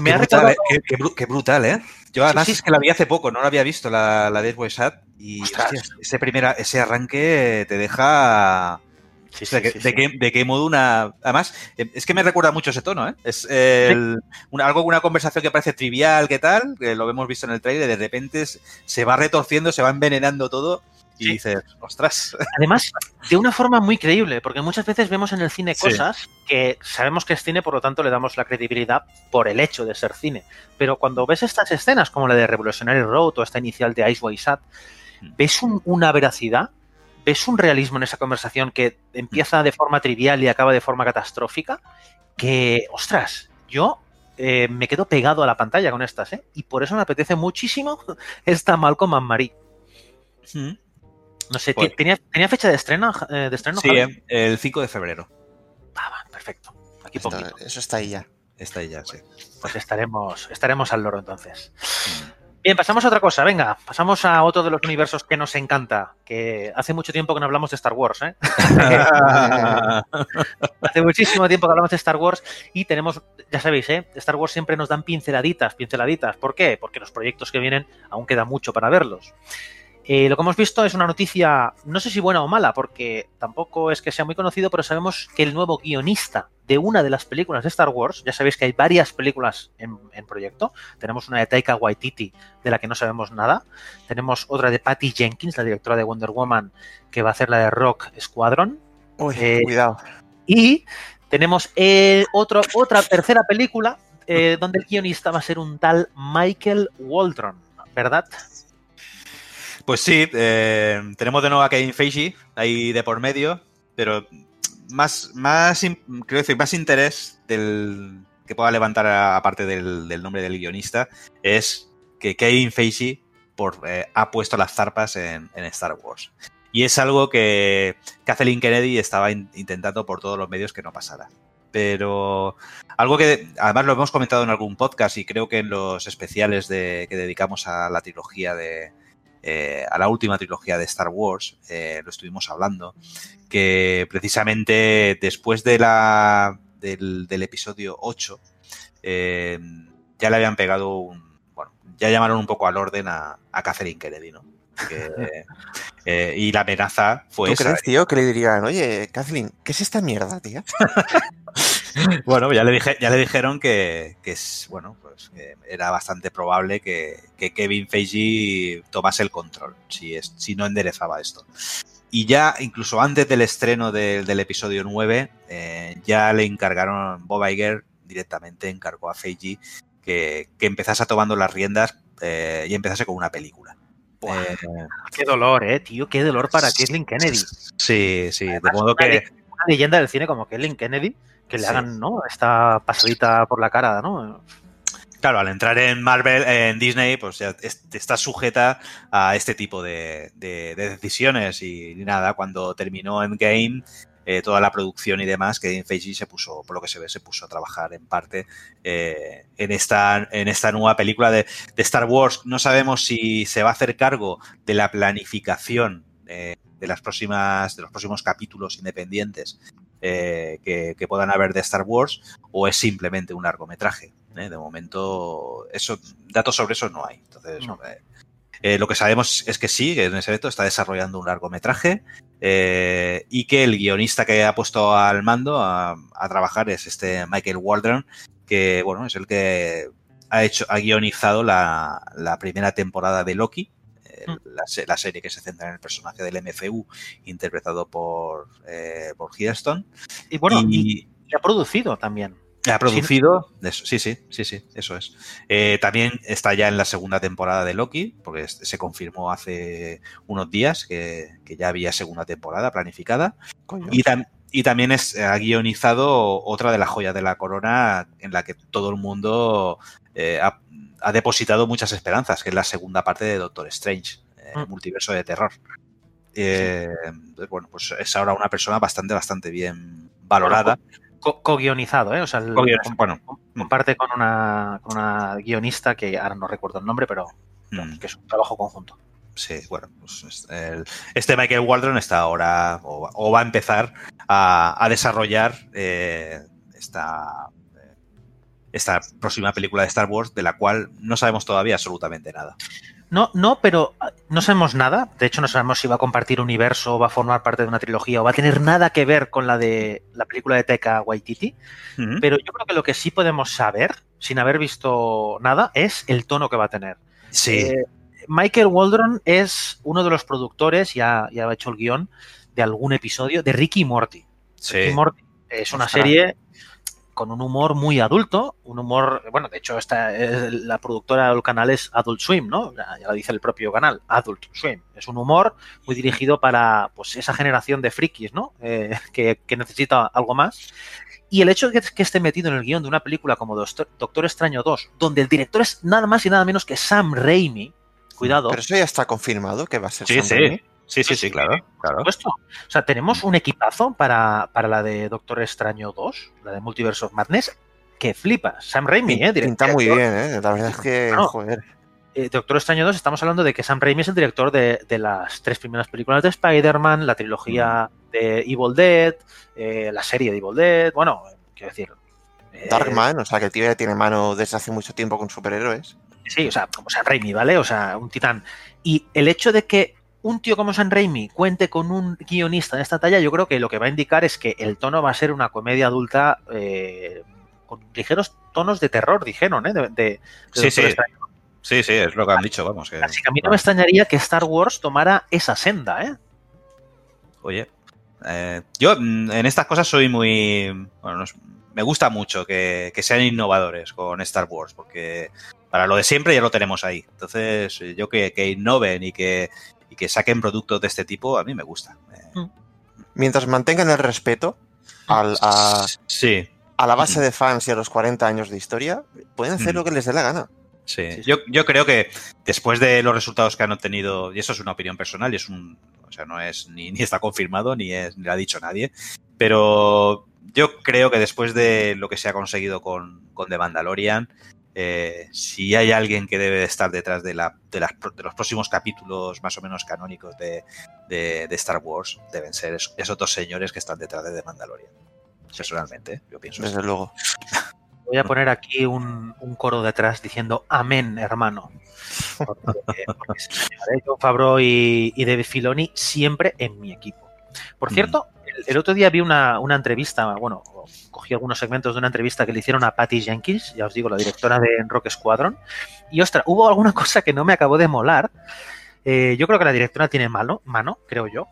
Me qué, ha brutal, recordado... eh, qué, qué, brutal, ¿eh? Yo además sí, sí, es que la vi hace poco, no la había visto la, la de Ice White Sat y hostia, ese, primera, ese arranque te deja Sí, o sea, sí, sí, de, qué, de, qué, modo una. Además, eh, es que me recuerda mucho ese tono, ¿eh? Es el, una, algo, una conversación que parece trivial, ¿qué tal? Que lo hemos visto en el trailer, de repente se va retorciendo, se va envenenando todo. Y dices, ostras. Además, de una forma muy creíble, porque muchas veces vemos en el cine cosas que sabemos que es cine, por lo tanto le damos la credibilidad por el hecho de ser cine. Pero cuando ves estas escenas, como la de Revolutionary Road o esta inicial de Ice White Sat, ves un, una veracidad ves un realismo en esa conversación que empieza de forma trivial y acaba de forma catastrófica, que, ostras, yo eh, me quedo pegado a la pantalla con estas, ¿eh? Y por eso me apetece muchísimo esta Malcolm and Marie. ¿Mm? No sé. ¿tenía, ¿tenía, fecha de estreno? Eh, de estreno sí, Javi? el 5 de febrero. Ah, perfecto. Aquí Esto. Eso está ahí ya. Está ahí ya, sí. Pues estaremos, estaremos al loro entonces. Bien, pasamos a otra cosa, venga, pasamos a otro de los universos que nos encanta, que hace mucho tiempo que no hablamos de Star Wars, ¿eh? hace muchísimo tiempo que hablamos de Star Wars y tenemos, ya sabéis, ¿eh? Star Wars siempre nos dan pinceladitas, pinceladitas. ¿Por qué? Porque los proyectos que vienen aún queda mucho para verlos. Eh, lo que hemos visto es una noticia, no sé si buena o mala, porque tampoco es que sea muy conocido, pero sabemos que el nuevo guionista de una de las películas de Star Wars, ya sabéis que hay varias películas en, en proyecto, tenemos una de Taika Waititi, de la que no sabemos nada, tenemos otra de Patty Jenkins, la directora de Wonder Woman, que va a hacer la de Rock Squadron, Uy, Eh, cuidado. y tenemos eh, otro, otra tercera película donde el guionista va a ser un tal Michael Waldron, ¿verdad? Pues sí, eh, tenemos de nuevo a Kevin Feige ahí de por medio, pero más, más, creo decir, más interés del que pueda levantar aparte del, nombre del guionista es que Kevin Feige por, eh, ha puesto las zarpas en, Star Wars. Y es algo que Kathleen Kennedy estaba in- intentando por todos los medios que no pasara. Pero algo que además lo hemos comentado en algún podcast y creo que en los especiales de, que dedicamos a la trilogía de, eh, a la última trilogía de Star Wars, eh, lo estuvimos hablando, que precisamente después de la, del, del episodio 8, eh, ya le habían pegado un... Bueno, ya llamaron un poco al orden a, a Catherine Kennedy, ¿no? Que, eh, y la amenaza fue ¿Tú esa. crees, tío, que le dirían, oye, Kathleen, ¿qué es esta mierda, tía? Bueno, ya le, dije, ya le dijeron que, que es, bueno, pues que era bastante probable que, que Kevin Feige tomase el control, si, es, si no enderezaba esto. Y ya, incluso antes del estreno del- del episodio 9, eh, ya le encargaron, Bob Iger directamente encargó a Feige que, que empezase tomando las riendas eh, y empezase con una película. Buah. Eh, Qué dolor, eh, tío, qué dolor para Kathleen Kennedy. sí, sí, de modo una que... Una leyenda del cine como Kathleen Kennedy, que le Sí. hagan, ¿no? Esta pasadita por la cara, ¿no? Claro, al entrar en Marvel, en Disney, pues ya es- está sujeta a este tipo de, de- de decisiones y nada, cuando terminó Endgame, eh, toda la producción y demás, Kevin Feige se puso, por lo que se ve, se puso a trabajar en parte eh, en, esta, en esta nueva película de, de Star Wars. No sabemos si se va a hacer cargo de la planificación eh, de las próximas, de los próximos capítulos independientes eh, que, que puedan haber de Star Wars o es simplemente un largometraje. ¿eh? De momento, eso, datos sobre eso no hay. Entonces, No. eh, lo que sabemos es que sí, que en ese evento está desarrollando un largometraje eh, y que el guionista que ha puesto al mando a, a trabajar es este Michael Waldron, que bueno, es el que ha hecho, ha guionizado la, la primera temporada de Loki. La, se- la serie que se centra en el personaje del MCU, interpretado por, eh, por Hiddleston. Y bueno, y, ha producido también. ha producido, eso, sí, sí, sí, sí, eso es. Eh, también está ya en la segunda temporada de Loki, porque se confirmó hace unos días que, que ya había segunda temporada planificada. Coño. Y, tam- y también es, ha guionizado otra de las joyas de la corona en la que todo el mundo eh, ha, ha depositado muchas esperanzas, que es la segunda parte de Doctor Strange, eh, Mm. multiverso de terror. Eh, entonces, bueno, pues es ahora una persona bastante, bastante bien valorada. Co- Co-guionizado, ¿eh? O sea, el- bueno, comparte con una, con una guionista que ahora no recuerdo el nombre, pero mm. que es un trabajo conjunto. Sí, bueno, pues es- el- este Michael Waldron está ahora o, va- o va a empezar a, a desarrollar eh, esta, esta próxima película de Star Wars de la cual no sabemos todavía absolutamente nada. No, no, pero ah, no sabemos nada. De hecho, no sabemos si va a compartir universo, va a formar parte de una trilogía o va a tener nada que ver con la de la película de Taika Waititi. Ujú. Pero yo creo que lo que sí podemos saber, sin haber visto nada, es el tono que va a tener. Sí, Eh, Michael Waldron es uno de los productores, ya, ya ha hecho el guion, de algún episodio de Ricky Morty. sí. Ricky Morty es una Ostras. serie con un humor muy adulto, un humor, bueno, de hecho esta es la productora del canal es Adult Swim, ¿no? Ya, ya lo dice el propio canal, Adult Swim. Es un humor muy dirigido para pues esa generación de frikis, ¿no? Eh, que, que necesita algo más. Y el hecho de que, que esté metido en el guion de una película como Doctor, Doctor Extraño 2, donde el director es nada más y nada menos que Sam Raimi, cuidado, Pero eso ya está confirmado que va a ser Sí, Sam sí. Raimi. Sí, sí, sí, claro, claro. supuesto. O sea, tenemos un equipazo para, para la de Doctor Extraño 2, la de Multiverse of Madness, que flipa. Sam Raimi, ¿eh? Pinta muy director. bien, ¿eh? La verdad es que, No. joder. eh, Doctor Extraño 2 estamos hablando de que Sam Raimi es el director de, de las tres primeras películas de Spider-Man, la trilogía de Evil Dead, eh, la serie de Evil Dead, bueno, quiero decir... eh, Darkman, o sea que el tío ya tiene mano desde hace mucho tiempo con superhéroes. Sí, o sea, como Sam Raimi, ¿vale? O sea, un titán. Y el hecho de que un tío como Sam Raimi cuente con un guionista de esta talla, yo creo que lo que va a indicar es que el tono va a ser una comedia adulta eh, con ligeros tonos de terror, dijeron, ¿eh? De, Sí, sí. Sí, sí, es lo que han dicho, vamos. Que, Así que a mí no me extrañaría que Star Wars tomara esa senda, ¿eh? Oye, eh, yo mm, en estas cosas soy muy... Bueno, no es- me gusta mucho que, que sean innovadores con Star Wars, porque para lo de siempre ya lo tenemos ahí. Entonces, yo que, que innoven y que, y que saquen productos de este tipo, a mí me gusta. Eh, Mientras mantengan el respeto al- a, Sí, a la base de fans y a los 40 años de historia, pueden hacer Mm. lo que les dé la gana. Sí, yo, yo creo que después de los resultados que han obtenido, y eso es una opinión personal, y es un, o sea, no es ni, ni está confirmado, ni, es, ni lo ha dicho nadie, pero yo creo que después de lo que se ha conseguido con, con The Mandalorian, eh, si hay alguien que debe de estar detrás de, la, de, las, de los próximos capítulos más o menos canónicos de, de, de Star Wars, deben ser esos, esos dos señores que están detrás de The Mandalorian. Personalmente, yo pienso Desde así. luego. Voy a poner aquí un, un coro detrás diciendo amén, hermano. Porque, porque Favreau y, y Dave Filoni siempre en mi equipo. Por Mm. cierto, el otro día vi una, una entrevista, bueno, cogí algunos segmentos de una entrevista que le hicieron a Patty Jenkins, ya os digo, la directora de Rock Squadron, y ostras, hubo alguna cosa que no me acabó de molar. Eh, yo creo que la directora tiene mano, mano, creo yo.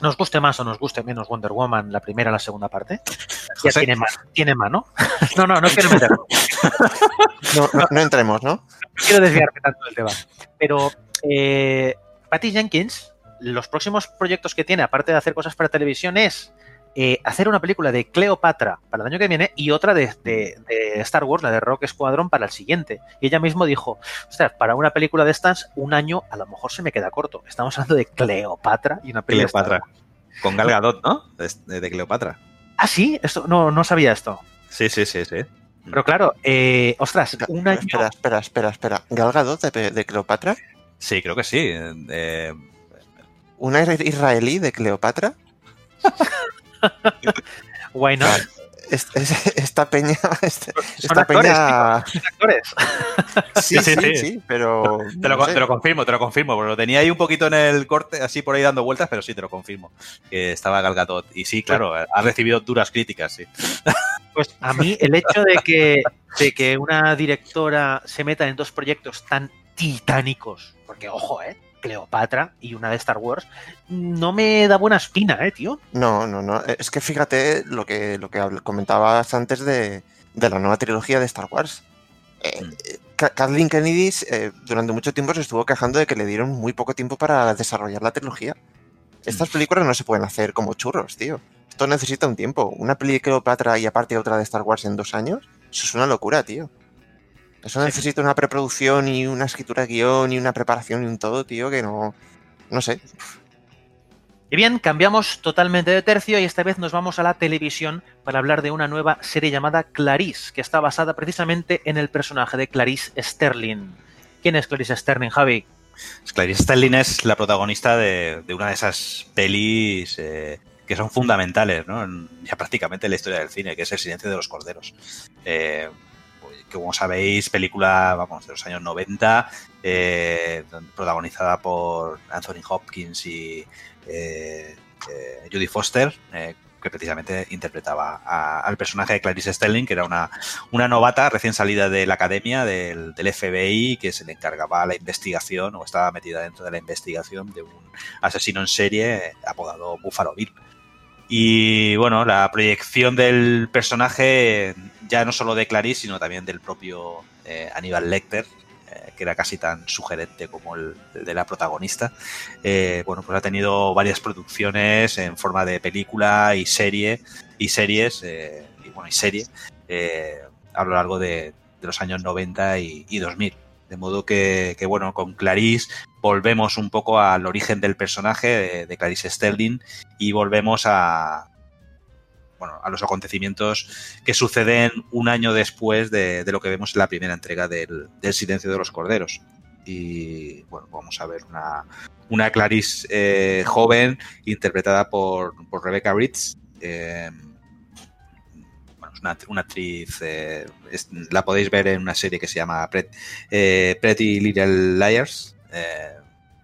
Nos guste más o nos guste menos Wonder Woman, la primera o la segunda parte. Ya tiene mano. ¿Tiene mano? No, no, no quiero meterlo. No, no- no entremos, ¿no? No quiero desviarme tanto del tema. Pero eh, Patty Jenkins, los próximos proyectos que tiene, aparte de hacer cosas para televisión, es eh, hacer una película de Cleopatra para el año que viene y otra de, de- de Star Wars, la de Rock Squadron, para el siguiente. Y ella mismo dijo, ostras, para una película de estas, un año a lo mejor se me queda corto. Estamos hablando de Cleopatra y una película de Star Cleopatra. Wars. Con Gal Gadot, ¿no? De, de Cleopatra. Ah, sí, esto, no, no sabía esto. Sí, sí, sí, sí. Pero claro, eh, ostras, un año... Espera, espera, espera, espera. ¿Gal Gadot de, de Cleopatra? Sí, creo que sí. Eh, ¿Una israelí de Cleopatra? Why not? Es- es- esta peña. esta actores, peña. Actores. Sí, Sí, sí, sí. sí, pero. te, lo, no sé. te lo confirmo, te lo confirmo. Porque lo tenía ahí un poquito en el corte, así por ahí dando vueltas, pero sí, te lo confirmo. Que estaba Gal Gadot. Y sí, claro, ha recibido duras críticas, sí. Pues a mí el hecho de que, de que una directora se meta en dos proyectos tan titánicos, porque ojo, eh, Cleopatra y una de Star Wars, no me da buena espina, eh, tío. No, no, no. Es que fíjate lo que, lo que comentabas antes de, de la nueva trilogía de Star Wars. Eh, Mm. Ka- Kathleen Kennedy eh, durante mucho tiempo se estuvo quejando de que le dieron muy poco tiempo para desarrollar la trilogía. Estas Mm. películas no se pueden hacer como churros, tío. Esto necesita un tiempo. Una peli de Cleopatra y aparte otra de Star Wars en dos años, eso es una locura, tío. Eso necesita una preproducción y una escritura de guion y una preparación y un todo, tío, que no... No sé. Y bien, cambiamos totalmente de tercio y esta vez nos vamos a la televisión para hablar de una nueva serie llamada Clarice, que está basada precisamente en el personaje de Clarice Sterling. ¿Quién es Clarice Sterling, Javi? Clarice Sterling es la protagonista de, de una de esas pelis eh, que son fundamentales, ¿no? En- ya prácticamente en la historia del cine, que es El silencio de los corderos. Eh, que como sabéis, película, vamos, de los años 90, eh, protagonizada por Anthony Hopkins y eh, eh, Judy Foster, eh, que precisamente interpretaba al personaje de Clarice Sterling, que era una, una novata recién salida de la academia del, del FBI, que se le encargaba la investigación o estaba metida dentro de la investigación de un asesino en serie apodado Buffalo Bill. Y bueno, la proyección del personaje, ya no solo de Clarice, sino también del propio eh, Aníbal Lecter, eh, que era casi tan sugerente como el, de la protagonista. Eh, bueno, pues ha tenido varias producciones en forma de película y serie y series, eh, y bueno, y serie, a lo largo de, los años 90 y, y 2000. De modo que, que, bueno, con Clarice volvemos un poco al origen del personaje de, de Clarice Sterling y volvemos a, bueno, a los acontecimientos que suceden un año después de, lo que vemos en la primera entrega del, Silencio de los Corderos. y bueno, vamos a ver una, Clarice eh, joven interpretada por, Rebecca Ritz. Eh, bueno, es una, actriz, eh, la podéis ver en una serie que se llama Pret- Pretty Little Liars,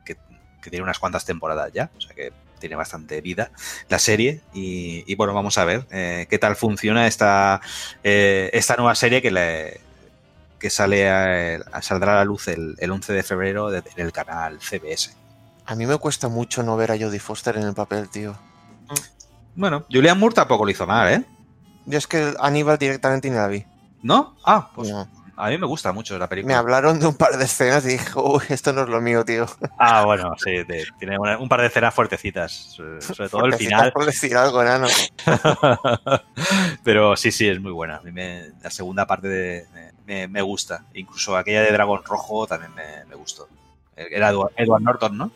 que, que tiene unas cuantas temporadas ya, o sea que tiene bastante vida la serie. Y, y bueno, vamos a ver eh, qué tal funciona esta, eh, esta nueva serie que le, que sale a- saldrá a la luz el, el 11 de febrero de- en el canal CBS. A mí me cuesta mucho no ver a Jodie Foster en el papel, tío. Bueno, Julian Moore tampoco lo hizo mal, ¿eh? Yo es que Aníbal directamente ni la vi. ¿No? Ah, pues No. A mí me gusta mucho la Me película. hablaron de un par de escenas y dije, uy, esto no es lo mío, tío. Ah, bueno, sí, tiene una- un par de escenas fuertecitas, sobre todo el final. Por decir algo, nano. Pero sí, sí, es muy buena. A mí me- la segunda parte de- me, me gusta. Incluso aquella de Dragón Rojo también me, me gustó. Era Edward, Edward Norton, ¿no?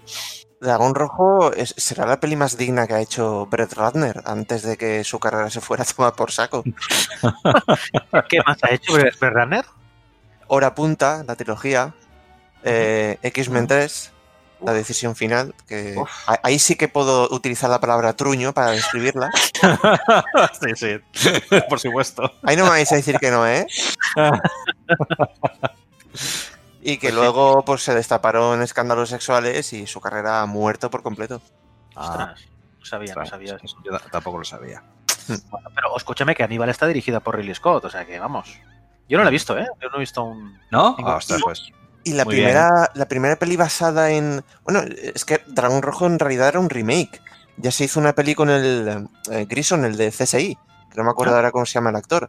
Dragón Rojo es- será la peli más digna que ha hecho Brett Ratner antes de que su carrera se fuera a tomar por saco. ¿Qué más ha hecho Brett Runner? Hora Punta, la trilogía. eh, X-Men 3, la decisión final. Que Uf. ahí sí que puedo utilizar la palabra truño para describirla. sí, sí, por supuesto. Ahí no me vais a decir que no, ¿eh? Y que Pues luego pues, se destaparon escándalos sexuales y su carrera ha muerto por completo. Ah, Ostras, no sabía, no sabía eso. Yo ta- tampoco lo sabía. Bueno, pero escúchame que Aníbal está dirigida por Ridley Scott, o sea que vamos. Yo no la he visto, ¿eh? Yo no he visto un... ¿No? Ah, ostras, pues. Y la Muy primera, la primera peli basada en. Bueno, es que Dragón Rojo en realidad era un remake. Ya se hizo una peli con el eh, Grison, el de CSI, que no me acuerdo Ah. ahora cómo se llama el actor.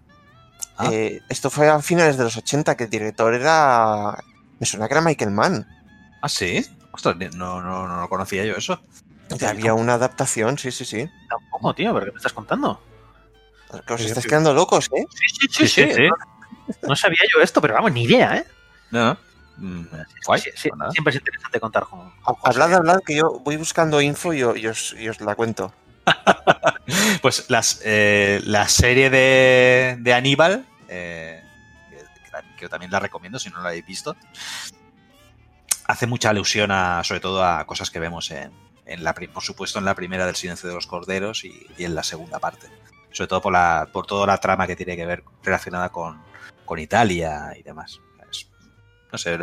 Ah. Eh, esto fue a finales de los 80, que el director era. Me suena que era Michael Mann. Ah, sí. Ostras, no, no, no lo conocía yo eso. Que había una adaptación, sí, sí, sí. Tampoco, tío, ¿pero qué me estás contando? Que os Sí, estáis sí. quedando locos, ¿eh? Sí, sí, No, no sabía yo esto, pero vamos, ni idea, ¿eh? No. Mm, guay. Sí, sí, nada. siempre es interesante contar con... con. Hablad, hablad, que yo voy buscando info y, os, y os la cuento. Pues las, eh, la serie de, de Aníbal, eh, que, que también la recomiendo si no la habéis visto, hace mucha alusión a, sobre todo a cosas que vemos en, en la, por supuesto, en la primera del Silencio de los Corderos y, y en la segunda parte. Sobre todo por, la, por toda la trama que tiene que ver relacionada con, con Italia y demás. Es- no sé,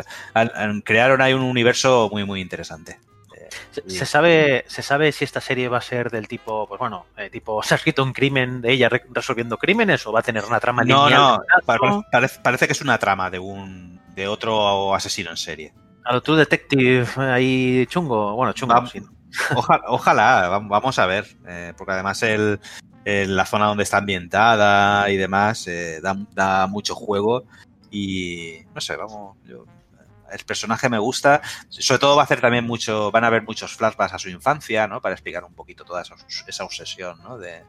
crearon ahí un universo muy, muy interesante. Eh, Se, se sabe, ¿Se sabe si esta serie va a ser del tipo, pues bueno, eh, tipo, ¿se ha escrito un crimen de ella re- resolviendo crímenes o va a tener una trama No, lineal? no, pare- parece, parece que es una trama de un de otro asesino en serie. A lo True Detective eh, ahí chungo, bueno, chungo, sí. Ojalá, ojalá, vam- vamos a ver, eh, porque además el, el- la zona donde está ambientada y demás eh, da, da mucho juego y no sé, vamos, yo, el personaje me gusta, sobre todo va a hacer también mucho, van a haber muchos flashbacks a su infancia, ¿no? Para explicar un poquito toda esa, esa obsesión, ¿no? De,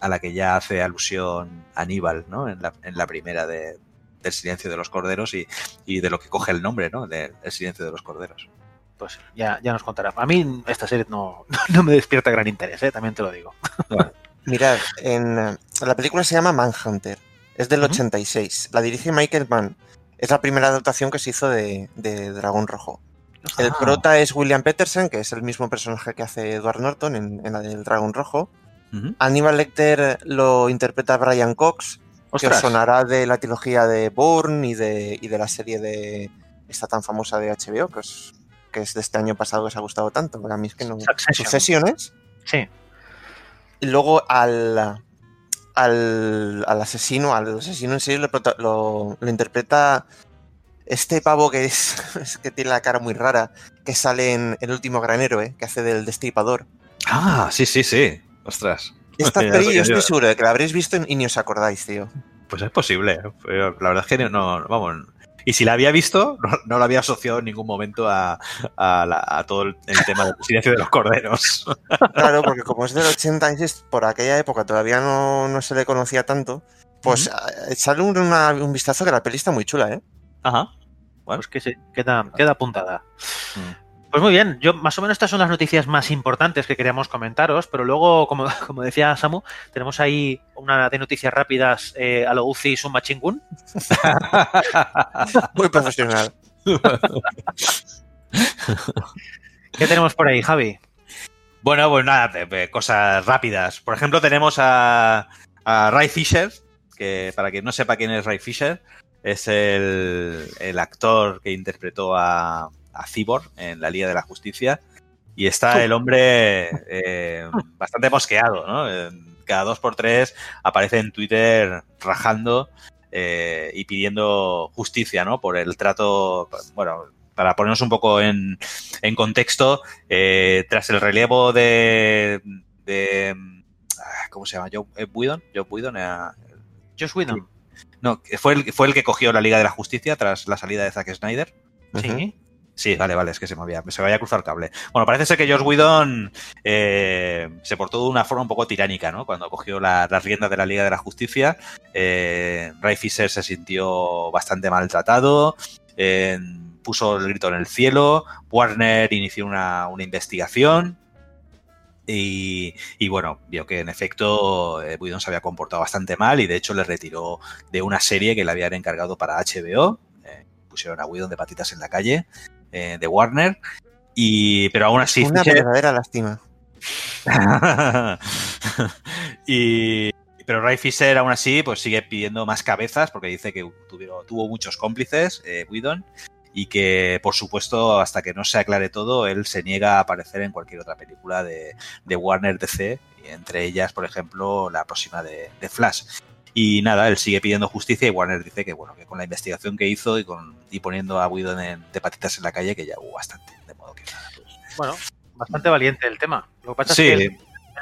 a la que ya hace alusión Aníbal, ¿no? En la, en la primera de, del Silencio de los Corderos y, y de lo que coge el nombre, ¿no? De El Silencio de los Corderos. Pues ya, ya nos contará. A mí esta serie no, no me despierta gran interés, ¿eh? también te lo digo. Mirad, en, la película se llama Manhunter. Es del Ujú. 86. La dirige Michael Mann. Es la primera adaptación que se hizo de, de Dragón Rojo. El Ah. prota es William Peterson, que es el mismo personaje que hace Edward Norton en, en la del Dragón Rojo. Ujú. Aníbal Lecter lo interpreta Brian Cox, que os sonará de la trilogía de Bourne y de, y de la serie de esta tan famosa de HBO, que, os- que es de este año pasado que os ha gustado tanto. A mí es que no. Succession. Sucesiones. Sí. Y luego al, al, al asesino, al asesino en serio lo, prota- lo- lo interpreta este pavo que es, que tiene la cara muy rara, que sale en El último gran héroe, que hace del destripador. Ah, sí, sí, sí. Ostras. Esta peli yo estoy seguro de que la habréis visto y ni os acordáis, tío. Pues es posible. pero La verdad es que no- vamos. Y si la había visto, no, no la había asociado en ningún momento a, a la- a todo el, el tema del silencio de los corderos. Claro, porque como es del 86, por aquella época todavía no, no se le conocía tanto, pues echarle un, una- un vistazo que la peli está muy chula, ¿eh? Ajá. Pues que sí, queda, queda apuntada. Mm. Pues muy bien, yo más o menos estas son las noticias más importantes que queríamos comentaros, pero luego, como, como decía Samu, tenemos ahí una de noticias rápidas eh, a lo Uzi y su Machingun. Muy profesional. ¿Qué tenemos por ahí, Javi? Bueno, pues nada, cosas rápidas. Por ejemplo, tenemos a, a Ray Fisher, que para quien no sepa quién es Ray Fisher, es el, el actor que interpretó a, a Cyborg en la Liga de la Justicia. Y está el hombre eh, bastante mosqueado, ¿no? Cada dos por tres aparece en Twitter rajando eh, y pidiendo justicia, ¿no? Por el trato, bueno, para ponernos un poco en, en contexto, eh, tras el relevo de, de ah, ¿cómo se llama? Joe Whedon, Joe Whedon, eh, Josh Whedon. No, fue el, fue el que cogió la Liga de la Justicia tras la salida de Zack Snyder. Sí. Sí, vale, vale, es que se me había, se me había cruzado el cable. Bueno, parece ser que Josh Whedon eh, se portó de una forma un poco tiránica, ¿no? Cuando cogió la- las riendas de la Liga de la Justicia, eh, Ray Fisher se sintió bastante maltratado, eh, puso el grito en el cielo, Warner inició una, una investigación y, y bueno, vio que en efecto eh, se había comportado bastante mal y de hecho le retiró de una serie que le habían encargado para HBO. pusieron a Whedon de patitas en la calle eh, de Warner. Y, pero aún así, Una Fisher- verdadera lástima. y, pero Ray Fisher aún así pues sigue pidiendo más cabezas porque dice que tuvieron, tuvo muchos cómplices, eh, Whedon, y que por supuesto hasta que no se aclare todo, él se niega a aparecer en cualquier otra película de, de Warner DC, entre ellas, por ejemplo, la próxima de, de Flash. Y nada, él sigue pidiendo justicia y Warner dice que bueno, que con la investigación que hizo y, con, y poniendo a en- de patitas en la calle, que ya hubo bastante. De modo que nada, pues, Bueno, bastante valiente el tema. Lo que pasa Sí. es que el,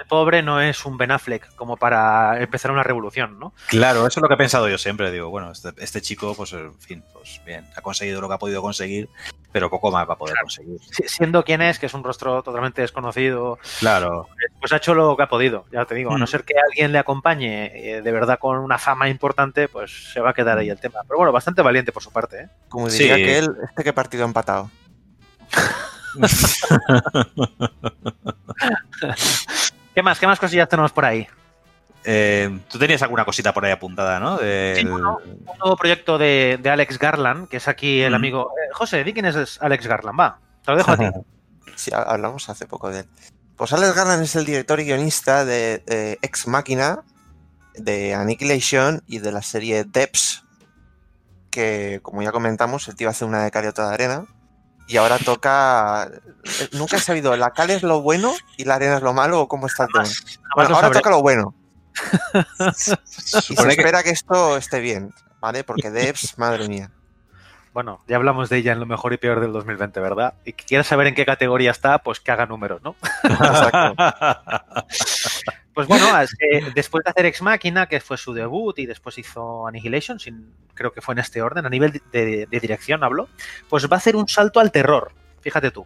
el pobre no es un Ben Affleck como para empezar una revolución, ¿no? Claro, eso es lo que he pensado yo siempre. Digo, bueno, este, este chico, pues en fin, pues bien, ha conseguido lo que ha podido conseguir, pero poco más va a poder conseguir. Si- Siendo quien es, que es un rostro totalmente desconocido, Claro, pues ha hecho lo que ha podido, ya te digo. A no Mm. ser que alguien le acompañe eh, de verdad con una fama importante, pues se va a quedar ahí el tema. Pero bueno, bastante valiente por su parte, ¿eh? Como Sí. diría que él, este que partido ha empatado. ¿Qué más? ¿Qué más cosillas tenemos por ahí? Eh, tú tenías alguna cosita por ahí apuntada, ¿no? Del- Sí, bueno, un nuevo proyecto de, de Alex Garland, que es aquí el Mm. amigo. Eh, José, di quién es Alex Garland, va. Te lo dejo a ti. Sí, ha- hablamos hace poco de él. Pues Alex Garland es el director y guionista de, de Ex Machina, de Annihilation y de la serie Depths, que como ya comentamos, el tío hace una de cal y otra de arena. Y ahora toca. eh, Nunca he sabido, ¿la cal es lo bueno y la arena es lo malo o cómo está el tema? Bueno, ahora sabré. toca lo bueno. Y se que- espera que esto esté bien, ¿vale? Porque Depths, madre mía. Bueno, ya hablamos de ella en lo mejor y peor del 2020, ¿verdad? Y que quieras saber en qué categoría está, pues que haga números, ¿no? Exacto. Pues bueno, es que después de hacer Ex Machina, que fue su debut, y después hizo Annihilation, sin, creo que fue en este orden, a nivel de, de- de dirección hablo, pues va a hacer un salto al terror. Fíjate tú.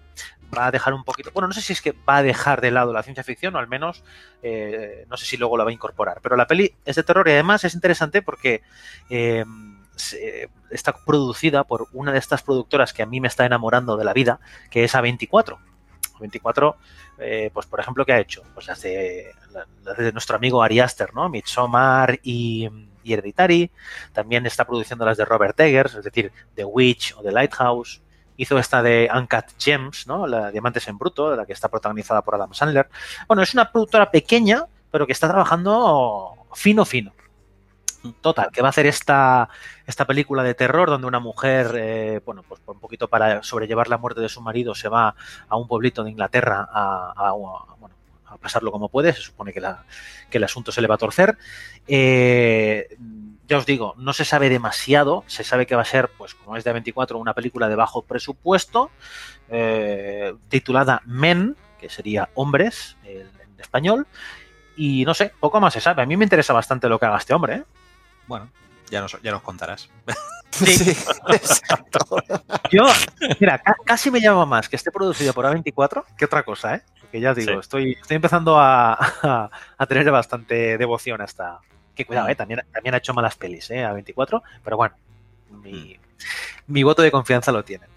Va a dejar un poquito. Bueno, no sé si es que va a dejar de lado la ciencia ficción, o al menos eh, no sé si luego la va a incorporar. Pero la peli es de terror y además es interesante porque eh, está producida por una de estas productoras que a mí me está enamorando de la vida, que es A24. 24, eh, pues por ejemplo, ¿qué ha hecho? Pues las de, las de nuestro amigo Ari Aster, ¿no? Midsommar y, y Hereditary. También está produciendo las de Robert Eggers, es decir, The Witch o The Lighthouse. Hizo esta de Uncut Gems, ¿no? La Diamantes en Bruto, la que está protagonizada por Adam Sandler. Bueno, es una productora pequeña, pero que está trabajando fino, fino. Total, que va a hacer esta, esta película de terror donde una mujer, eh, bueno, pues un poquito para sobrellevar la muerte de su marido, se va a un pueblito de Inglaterra a, bueno, a pasarlo como puede. Se supone que, que el asunto se le va a torcer. Eh, ya os digo, no se sabe demasiado. Se sabe que va a ser, pues como es de 24, una película de bajo presupuesto, eh, titulada Men, que sería hombres en español. Y no sé, poco más se sabe. A mí me interesa bastante lo que haga este hombre. ¿eh? Bueno, ya nos, ya nos contarás. Sí, exacto. Yo, mira, ca- casi me llama más que esté producido por A24 que otra cosa, ¿eh? Porque ya os digo, Sí. estoy, estoy empezando a, a, a tener bastante devoción hasta. Que cuidado, ¿eh? También, también ha hecho malas pelis, ¿eh? A24, pero bueno, mi, mi voto de confianza lo tienen.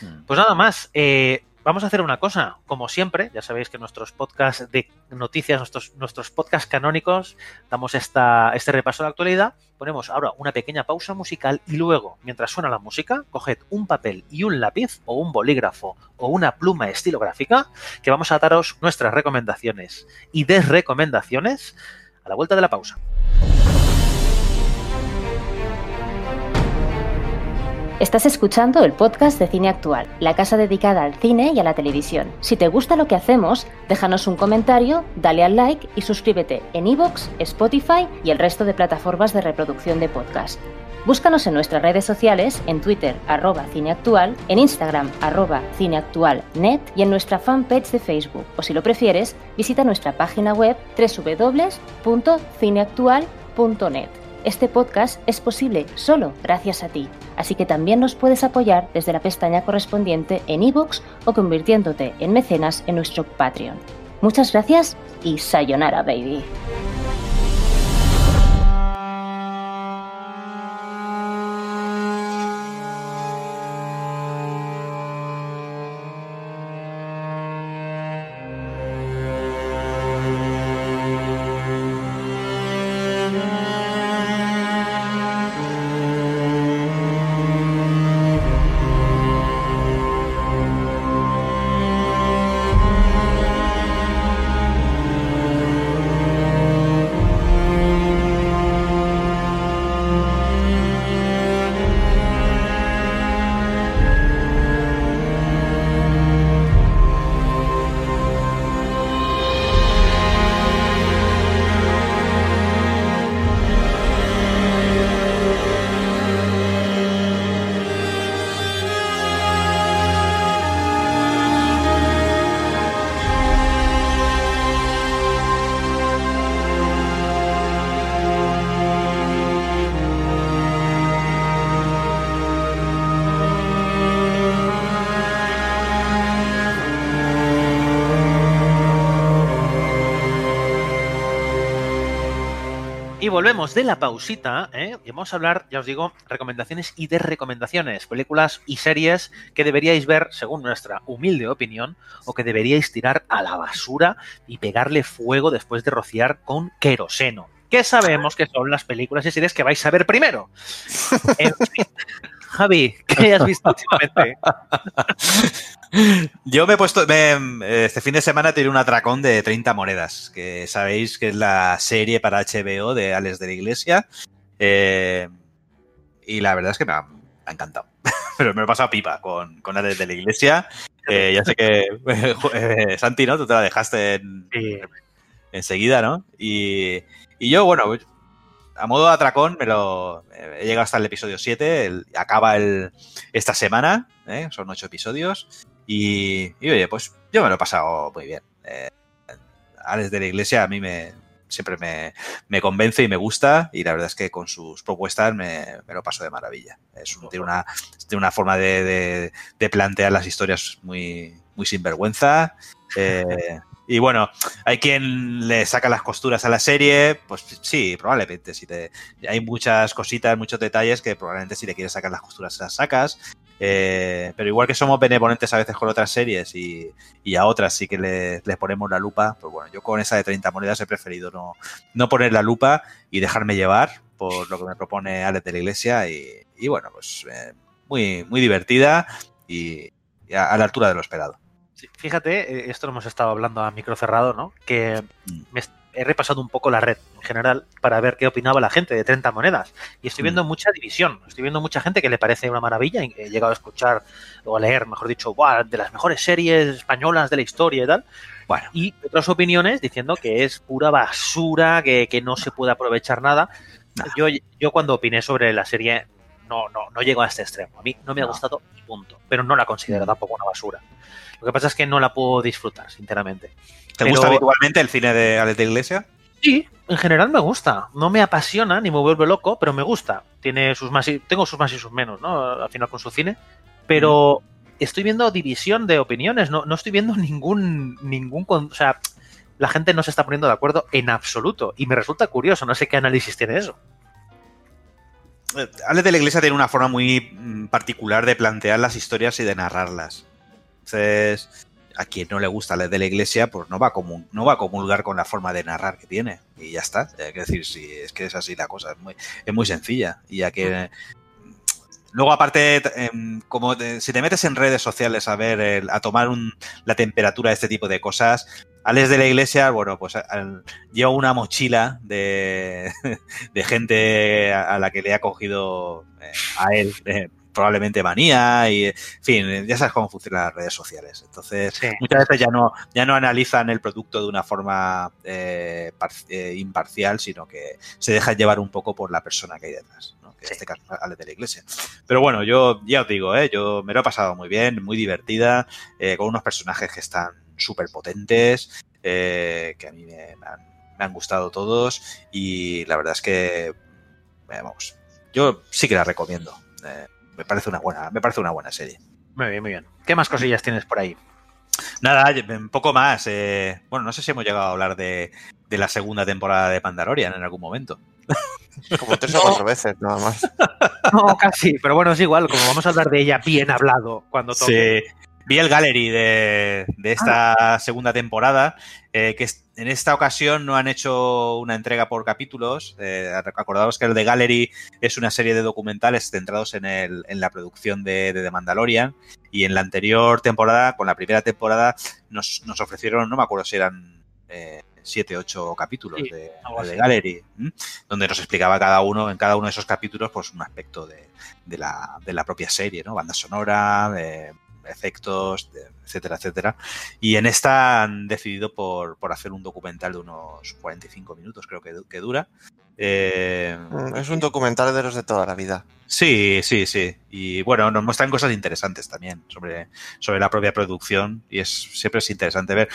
Mm. Pues nada más. eh, vamos a hacer una cosa. Como siempre, ya sabéis que nuestros podcasts de noticias, nuestros, nuestros podcasts canónicos, damos esta, este repaso de la actualidad. Ponemos ahora una pequeña pausa musical y luego, mientras suena la música, coged un papel y un lápiz o un bolígrafo o una pluma estilográfica que vamos a daros nuestras recomendaciones y desrecomendaciones a la vuelta de la pausa. Estás escuchando el podcast de Cine Actual, la casa dedicada al cine y a la televisión. Si te gusta lo que hacemos, déjanos un comentario, dale al like y suscríbete en iVoox, Spotify y el resto de plataformas de reproducción de podcast. Búscanos en nuestras redes sociales, en Twitter, arroba cineactual, en Instagram, arroba cineactualnet y en nuestra fanpage de Facebook. O si lo prefieres, visita nuestra página web www.cineactual.net. Este podcast es posible solo gracias a ti, así que también nos puedes apoyar desde la pestaña correspondiente en iVoox o convirtiéndote en mecenas en nuestro Patreon. Muchas gracias y sayonara, baby. Y volvemos de la pausita, ¿eh? y vamos a hablar, ya os digo, recomendaciones y desrecomendaciones, películas y series que deberíais ver, según nuestra humilde opinión, o que deberíais tirar a la basura y pegarle fuego después de rociar con queroseno. ¿Qué sabemos que son las películas y series que vais a ver primero? En fin, Javi, ¿qué has visto últimamente? Yo me he puesto, me- este fin de semana tiré un atracón de 30 monedas, que sabéis que es la serie para HBO de Alex de la Iglesia. Eh, y la verdad es que me ha, me ha encantado. Pero me lo he pasado pipa con, con Alex de la Iglesia. Eh, ya sé que, eh, Santi, ¿no? Tú te la dejaste en- Sí. enseguida, ¿no? Y, y yo, bueno, a modo de atracón, me lo he llegado hasta el episodio 7, el- acaba el, esta semana, ¿eh? son ocho episodios, y, y, oye, pues yo me lo he pasado muy bien. Eh, Alex de la Iglesia a mí me siempre me, convence y me gusta, y la verdad es que con sus propuestas me, lo paso de maravilla. Es tiene, una, forma de plantear las historias muy, muy sinvergüenza. eh, y bueno, hay quien le saca las costuras a la serie, pues sí, probablemente. Si te, hay muchas cositas, muchos detalles que probablemente si le quieres sacar las costuras las sacas. Eh, pero igual que somos benevolentes a veces con otras series y, a otras sí que le- les ponemos la lupa, pues bueno, yo con esa de 30 monedas he preferido no, no poner la lupa y dejarme llevar por lo que me propone Alex de la Iglesia y, bueno, pues eh, muy, muy divertida y, a la altura de lo esperado. Sí, Fíjate, eh, esto lo hemos estado hablando a micro cerrado, ¿no? Que Mm. me he repasado un poco la red en general para ver qué opinaba la gente de 30 monedas. Y estoy viendo mucha división. Estoy viendo mucha gente que le parece una maravilla. He llegado a escuchar o a leer, mejor dicho, "Buah, de las mejores series españolas de la historia y tal. Bueno, Y otras opiniones diciendo que es pura basura, que, que no se puede aprovechar nada. Yo, yo cuando opiné sobre la serie no, no, no llego a este extremo. A mí no me ha No. gustado y punto. Pero no la considero Mm. tampoco una basura. Lo que pasa es que no la puedo disfrutar, sinceramente. ¿te Pero- gusta habitualmente el cine de Alex de la Iglesia? Sí, en general me gusta. No me apasiona ni me vuelve loco, pero me gusta. Tiene sus más y, tengo sus más y sus menos, ¿no? Al final con su cine. Pero estoy viendo división de opiniones. No, no estoy viendo ningún. ningún o sea, la gente no se está poniendo de acuerdo en absoluto. Y me resulta curioso. No sé qué análisis tiene eso. Eh, Alex de la Iglesia tiene una forma muy mm, particular de plantear las historias y de narrarlas. Entonces, a quien no le gusta la de la iglesia, pues no va, a no va a comulgar con la forma de narrar que tiene. Y ya está. Es decir, si es que es así la cosa, es muy, es muy sencilla. Y ya que. Luego, aparte, em, como te- si te metes en redes sociales a ver, el- a tomar un- la temperatura de este tipo de cosas, Alex de la Iglesia, bueno, pues al- lleva una mochila de, de gente a, a la que le ha cogido eh, a él eh, probablemente manía y, en fin, ya sabes cómo funcionan las redes sociales. Entonces, Sí. muchas veces ya no, ya no analizan el producto de una forma eh, par- eh, imparcial, sino que se dejan llevar un poco por la persona que hay detrás, ¿no? que en este caso Ale de la Iglesia. Pero bueno, yo ya os digo, ¿eh? yo me lo he pasado muy bien, muy divertida, eh, con unos personajes que están súper potentes, que a mí me, me han, me han gustado todos y la verdad es que, vamos, yo sí que la recomiendo. Eh, me parece una buena, me parece una buena serie. Muy bien, muy bien. ¿Qué más cosillas tienes por ahí? Nada, un poco más. eh, bueno, no sé si hemos llegado a hablar de, de la segunda temporada de Mandalorian en algún momento. Como tres o cuatro veces, nada más. No, casi, pero bueno, es igual, como vamos a hablar de ella bien hablado cuando toque. Sí. Vi el gallery de, de esta segunda temporada, eh, que en esta ocasión no han hecho una entrega por capítulos. Eh, acordaos que el de Gallery es una serie de documentales centrados en, el, en la producción de, de The Mandalorian. Y en la anterior temporada, con la primera temporada, nos, nos ofrecieron, no me acuerdo si eran eh, siete, ocho capítulos Sí, de, de. Gallery, ¿m? donde nos explicaba cada uno, en cada uno de esos capítulos, pues un aspecto de, de la, de la propia serie, ¿no? Banda sonora, eh, efectos, etcétera, etcétera. Y en esta han decidido por, por hacer un documental de unos 45 minutos, creo que, que dura. Eh, Mm, Es un documental de los de toda la vida. Sí, sí, sí. Y bueno, nos muestran cosas interesantes también sobre, sobre la propia producción y es siempre es interesante ver.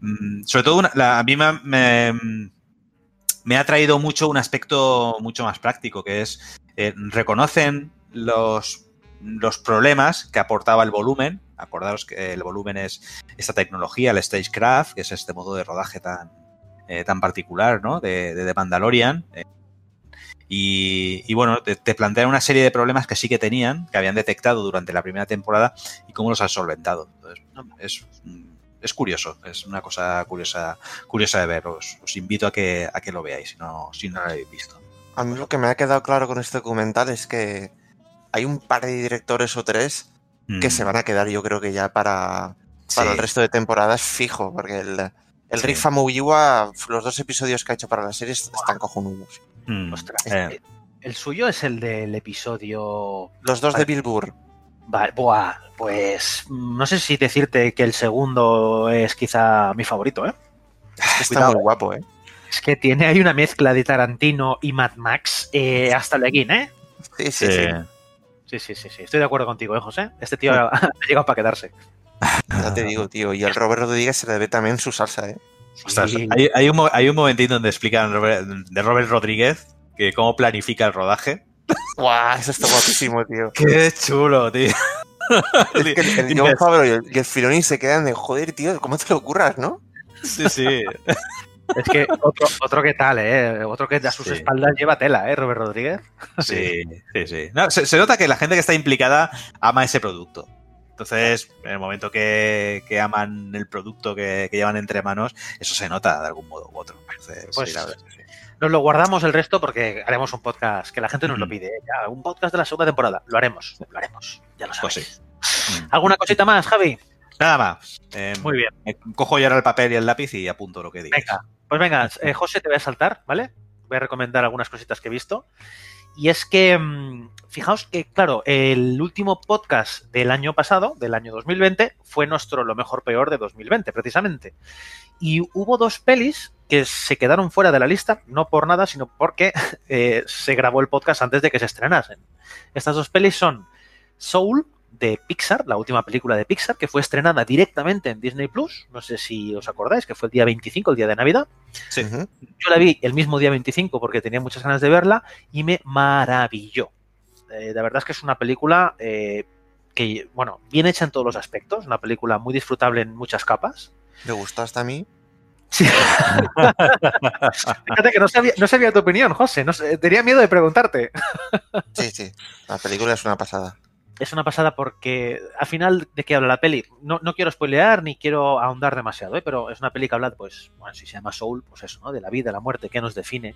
Mm, Sobre todo, una- la- a mí me, me, me ha traído mucho un aspecto mucho más práctico, que es eh, reconocen los, los problemas que aportaba el volumen. Acordaros que el volumen es esta tecnología, el Stagecraft, que es este modo de rodaje tan, eh, tan particular ¿no? de, de Mandalorian. eh, y, y bueno, te, te plantean una serie de problemas que sí que tenían, que habían detectado durante la primera temporada y cómo los han solventado. Entonces, es, es curioso, es una cosa curiosa, curiosa de ver. Os, invito a que, a que lo veáis no, si no lo habéis visto. A mí lo que me ha quedado claro con este documental es que hay un par de directores o tres que Mm, se van a quedar, yo creo que ya para, para sí. el resto de temporadas fijo, porque el, el Sí. Famuyiwa, los dos episodios que ha hecho para la serie están cojonudos. Mm, Ostras, eh, el suyo es el del episodio. Los dos Vale. de Bill Burr. Vale, buah, pues mm, no sé si decirte que el segundo es quizá mi favorito, ¿eh? Está Cuidado, muy eh. guapo, ¿eh? Es que tiene ahí una mezcla de Tarantino y Mad Max eh, hasta el aquí, ¿eh? Sí, sí, sí. sí. Sí, sí, sí, sí. Estoy de acuerdo contigo, ¿eh, José? Este tío ha, ha llegado para quedarse. Ya te digo, tío. Y el Robert Rodríguez se le ve también su salsa, ¿eh? Ostras, hay, hay un, hay un momentín donde explican Robert- de Robert Rodríguez que cómo planifica el rodaje. ¡Guau! Eso está guapísimo, tío. ¡Qué chulo, tío! Es que el, el John Favreau y el, y el Filoni se quedan de joder, tío, ¿cómo te lo ocurras, no? Sí, sí. Es que otro, otro que tal, ¿eh? Otro que a sus Sí. espaldas lleva tela, ¿eh? Robert Rodríguez. Sí, sí, sí. No, se, se nota que la gente que está implicada ama ese producto. Entonces, en el momento que, que aman el producto que, que llevan entre manos, eso se nota de algún modo u otro. Entonces, Pues sí, la verdad sí. Nos lo guardamos el resto porque haremos un podcast que la gente nos lo Ujú. pide. ¿eh? Ya, un podcast de la segunda temporada. Lo haremos, lo haremos. Ya lo Pues sabéis. sí. Mm. ¿Alguna cosita más, Javi? Nada más. Eh, Muy bien. Cojo yo ahora el papel y el lápiz y apunto lo que digas. Venga, pues venga, eh, José, te voy a saltar, ¿vale? Voy a recomendar algunas cositas que he visto. Y es que, mm, fijaos que, claro, el último podcast del año pasado, del año 2020, fue nuestro lo mejor peor de 2020, precisamente. Y hubo dos pelis que se quedaron fuera de la lista, no por nada, sino porque eh, se grabó el podcast antes de que se estrenasen. Estas dos pelis son Soul, de Pixar, la última película de Pixar, que fue estrenada directamente en Disney Plus. No sé si os acordáis, que fue el día 25, el día de Navidad. Sí. Yo la vi el mismo día 25 porque tenía muchas ganas de verla y me maravilló. Eh, la verdad es que es una película eh, que, bueno, bien hecha en todos los aspectos, una película muy disfrutable en muchas capas. ¿Le gustó hasta a mí? Sí. Fíjate que no sabía, no sabía tu opinión, José. No tenía miedo de preguntarte. Sí, sí. La película es una pasada. Es una pasada porque al final de qué habla la peli, no, no quiero spoilear ni quiero ahondar demasiado, ¿eh? pero es una peli que habla, pues, bueno, si se llama Soul, pues eso, ¿no? De la vida, la muerte, qué nos define.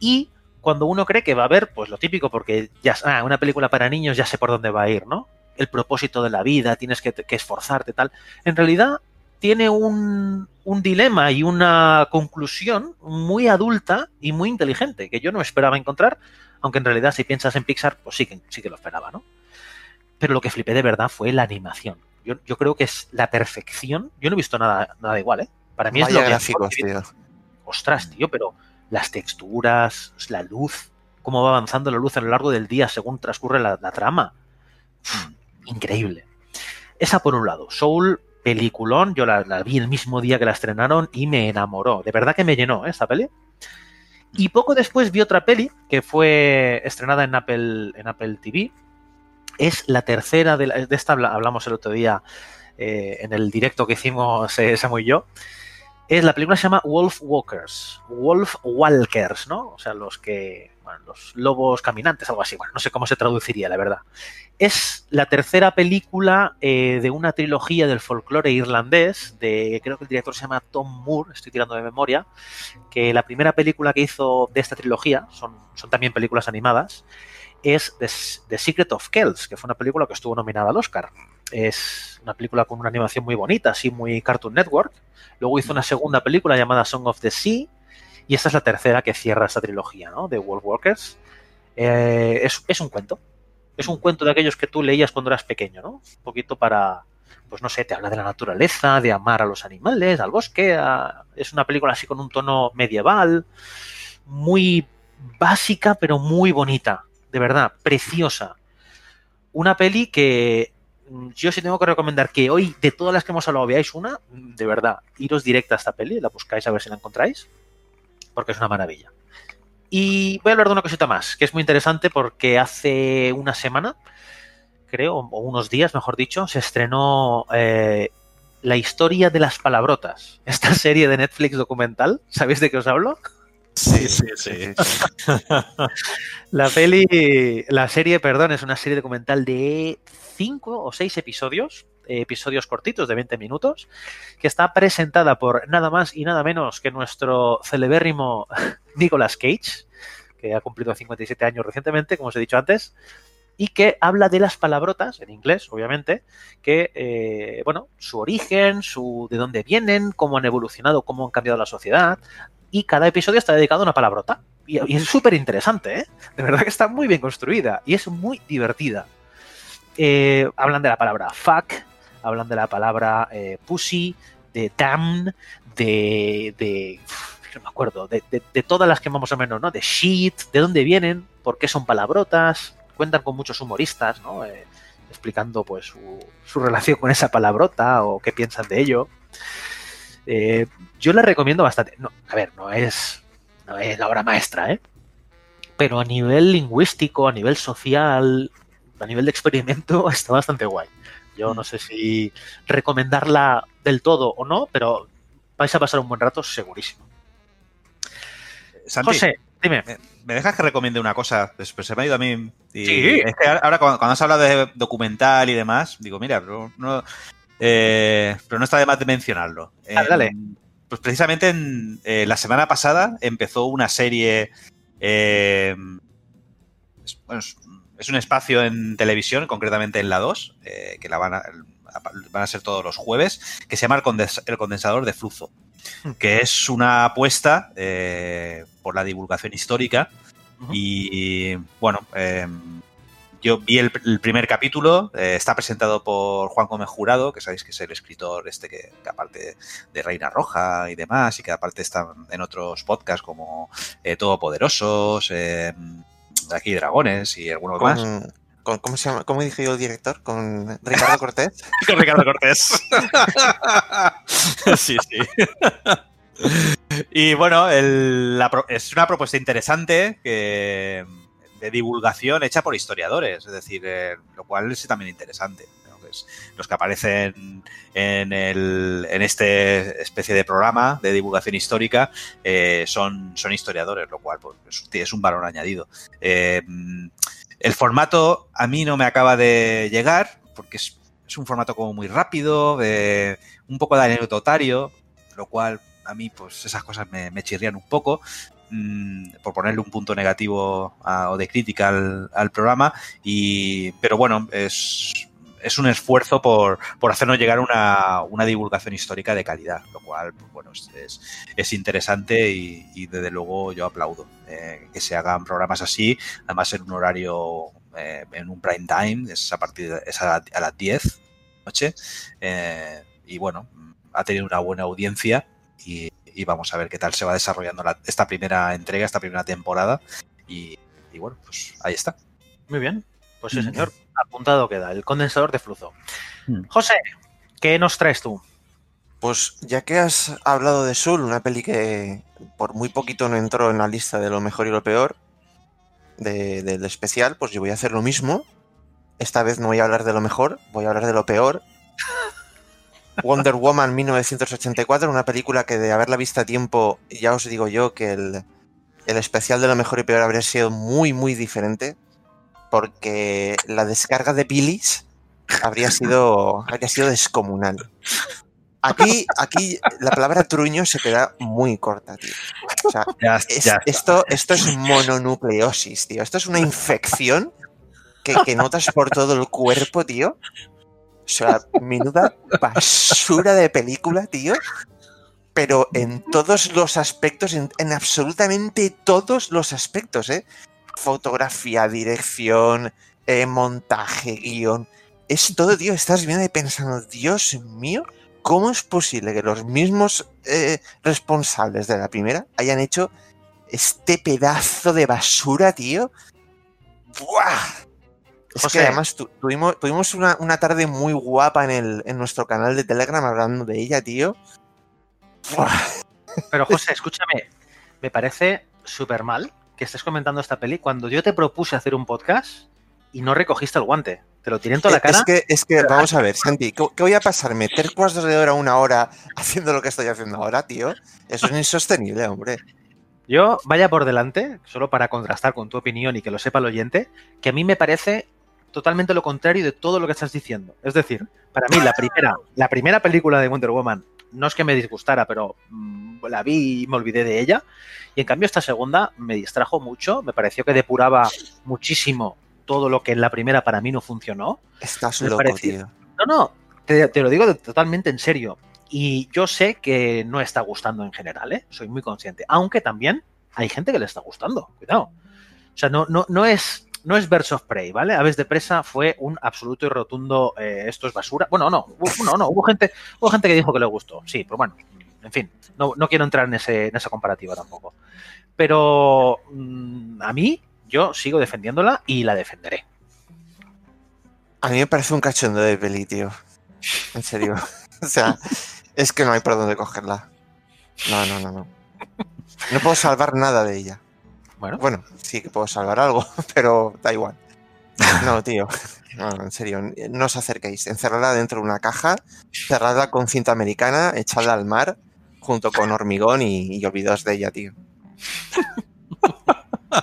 Y cuando uno cree que va a ver, pues lo típico, porque ya ah, una película para niños ya sé por dónde va a ir, ¿no? El propósito de la vida, tienes que, que esforzarte, tal. En realidad tiene un, un, dilema y una conclusión muy adulta y muy inteligente, que yo no esperaba encontrar, aunque en realidad si piensas en Pixar, pues sí que, sí que lo esperaba, ¿no? Pero lo que flipé de verdad fue la animación. Yo, yo creo que es la perfección. Yo no he visto nada, nada igual, ¿eh? Para mí Vaya es lo gráficos, que... tío. Ostras, tío, pero las texturas, la luz, cómo va avanzando la luz a lo largo del día según transcurre la, la trama. Increíble. Esa por un lado. Soul, peliculón, yo la, la, vi el mismo día que la estrenaron y me enamoró. De verdad que me llenó ¿eh? esta peli. Y poco después vi otra peli que fue estrenada en Apple, en Apple TV. Es la tercera de, la, de esta, hablamos el otro día eh, en el directo que hicimos eh, Samu y yo. Es, la película se llama Wolf Walkers. Wolf Walkers, ¿no? O sea, los que. Los lobos caminantes, algo así. Bueno, no sé cómo se traduciría, la verdad. Es la tercera película eh, de una trilogía del folclore irlandés, de creo que el director se llama Tom Moore, estoy tirando de memoria, que la primera película que hizo de esta trilogía, son, son también películas animadas, es The, The Secret of Kells, que fue una película que estuvo nominada al Oscar. Es una película con una animación muy bonita, así muy Cartoon Network. Luego hizo una segunda película llamada Song of the Sea, y esta es la tercera que cierra esta trilogía, ¿no? De Wolf Walkers. Eh, es, es un cuento, es un cuento de aquellos que tú leías cuando eras pequeño, ¿no? Un poquito para, pues no sé, te habla de la naturaleza, de amar a los animales, al bosque. A... Es una película así con un tono medieval, muy básica, pero muy bonita. De verdad, preciosa. Una peli que yo sí tengo que recomendar que hoy, de todas las que hemos hablado, veáis una, de verdad, iros directa a esta peli, la buscáis a ver si la encontráis, porque es una maravilla. Y voy a hablar de una cosita más, que es muy interesante porque hace una semana, creo, o unos días, mejor dicho, se estrenó eh, La historia de las palabrotas. Esta serie de Netflix documental, ¿sabéis de qué os hablo? Sí, sí, sí. la peli, la serie, perdón, es una serie documental de cinco o seis episodios, episodios cortitos de 20 minutos, que está presentada por nada más y nada menos que nuestro celebérrimo Nicolas Cage, que ha cumplido 57 años recientemente, como os he dicho antes, y que habla de las palabrotas, en inglés, obviamente, que, eh, bueno, su origen, su de dónde vienen, cómo han evolucionado, cómo han cambiado la sociedad, y cada episodio está dedicado a una palabrota. Y, y es súper interesante, ¿eh? De verdad que está muy bien construida y es muy divertida. Eh, hablan de la palabra fuck, hablan de la palabra eh, pussy, de damn, de, de no me acuerdo, de, de, de, todas las que más o menos, ¿no? De shit, de dónde vienen, por qué son palabrotas, cuentan con muchos humoristas, ¿no? Eh, explicando pues su, su, relación con esa palabrota o qué piensan de ello. Eh, yo la recomiendo bastante. No, a ver, no es, no es la obra maestra, ¿eh? Pero a nivel lingüístico, a nivel social, a nivel de experimento, está bastante guay. Yo no sé si recomendarla del todo o no, pero vais a pasar un buen rato segurísimo. Santi, José, dime. ¿me, ¿Me dejas que recomiende una cosa? Después se me ha ido a mí. Y Sí. Es que ahora cuando, cuando has hablado de documental y demás, digo, mira, pero no, eh, pero no está de más de mencionarlo. Ah, dale. Pues precisamente en, eh, la semana pasada empezó una serie. eh, es, bueno, es- es un espacio en televisión, concretamente en la 2, eh, que la van a, van a ser todos los jueves, que se llama El, Condensador de Flujo, que es una apuesta eh, por la divulgación histórica. Y bueno, eh, yo vi el, el primer capítulo, eh, está presentado por Juan Gómez Jurado, que sabéis que es el escritor este que, que aparte de Reina Roja y demás, y que aparte está en otros podcasts como eh, Todopoderosos, eh, Aquí Dragones y algunos más. Con, con- ¿Cómo se llama? ¿Cómo dije yo el director? ¿Con Ricardo Cortés? con Ricardo Cortés. sí, sí. Y bueno, el- la pro- es una propuesta interesante que, de divulgación hecha por historiadores, es decir, eh, lo cual es también interesante. los que aparecen en, el, en este especie de programa de divulgación histórica eh, son, historiadores, lo cual pues, es, un valor añadido. Eh, El formato a mí no me acaba de llegar porque es, un formato como muy rápido, un poco de anecdotario, lo cual a mí pues esas cosas me, me chirrían un poco mm, por ponerle un punto negativo a, o de crítica al, al, programa y pero bueno es, es un esfuerzo por, por hacernos llegar una, una, divulgación histórica de calidad lo cual pues, bueno es, es, es interesante y, y, desde luego yo aplaudo eh, que se hagan programas así además en un horario eh, en un prime time es a partir de, es a, a las 10 noche eh, y bueno ha tenido una buena audiencia y, y, vamos a ver qué tal se va desarrollando la, esta primera entrega, esta primera temporada. Y, y, bueno, pues ahí está. Muy bien. Pues sí, señor. Apuntado queda, el condensador de flujo. José, ¿qué nos traes tú? Pues ya que has hablado de Soul, una peli que por muy poquito no entró en la lista de lo mejor y lo peor de, del especial, pues yo voy a hacer lo mismo. Esta vez no voy a hablar de lo mejor, voy a hablar de lo peor. Wonder Woman 1984, una película que de haberla visto a tiempo, ya os digo yo que el, el, especial de lo mejor y peor habría sido muy, muy diferente, porque la descarga de Pilis habría sido, habría sido descomunal. Aquí, aquí la palabra truño se queda muy corta, tío. O sea, ya, es, ya. Esto, esto es mononucleosis, tío. Esto es una infección que, que notas por todo el cuerpo, tío. O sea, menuda basura de película, tío. Pero en todos los aspectos, en, en, absolutamente todos los aspectos, ¿eh? Fotografía, dirección, eh, montaje, guion. Es todo, tío. Estás viendo y pensando, Dios mío, ¿cómo es posible que los mismos eh, responsables de la primera hayan hecho este pedazo de basura, tío? ¡Buah! Es José. que además tu, tuvimos, tuvimos una, una, tarde muy guapa en, el, en nuestro canal de Telegram hablando de ella, tío. Pero José, escúchame, me parece súper mal que estés comentando esta peli cuando yo te propuse hacer un podcast y no recogiste el guante. Te lo tiré en toda la cara. Es que, es que vamos a ver, Santi, ¿qué, ¿qué voy a pasarme? ¿Tres cuartos de hora, una hora haciendo lo que estoy haciendo ahora, tío? Eso es insostenible, hombre. Yo, vaya por delante, solo para contrastar con tu opinión y que lo sepa el oyente, que a mí me parece totalmente lo contrario de todo lo que estás diciendo. Es decir, para mí la primera, la primera película de Wonder Woman no es que me disgustara, pero mmm, la vi y me olvidé de ella. Y en cambio esta segunda me distrajo mucho, me pareció que depuraba muchísimo todo lo que en la primera para mí no funcionó. Estás me loco, pareció... tío. No, no, te, te, lo digo totalmente en serio. Y yo sé que no está gustando en general, ¿eh? soy muy consciente. Aunque también hay gente que le está gustando, cuidado. O sea, no, no, no es no es Birds of Prey, ¿vale? Aves de presa fue un absoluto y rotundo eh, esto es basura. Bueno, no, no, no, hubo gente, hubo gente que dijo que le gustó, sí, pero bueno, en fin, no, no quiero entrar en, ese, en esa comparativa tampoco. Pero mmm, a mí, yo sigo defendiéndola y la defenderé. A mí me parece un cachondo de peli, tío. En serio. o sea, es que no hay por dónde cogerla. No, no, no, no. No puedo salvar nada de ella. Bueno. bueno, sí que puedo salvar algo, pero da igual. No, tío. No, en serio, no os acerquéis. Encerrarla dentro de una caja, cerrarla con cinta americana, echadla al mar, junto con hormigón y, y olvidaos de ella, tío.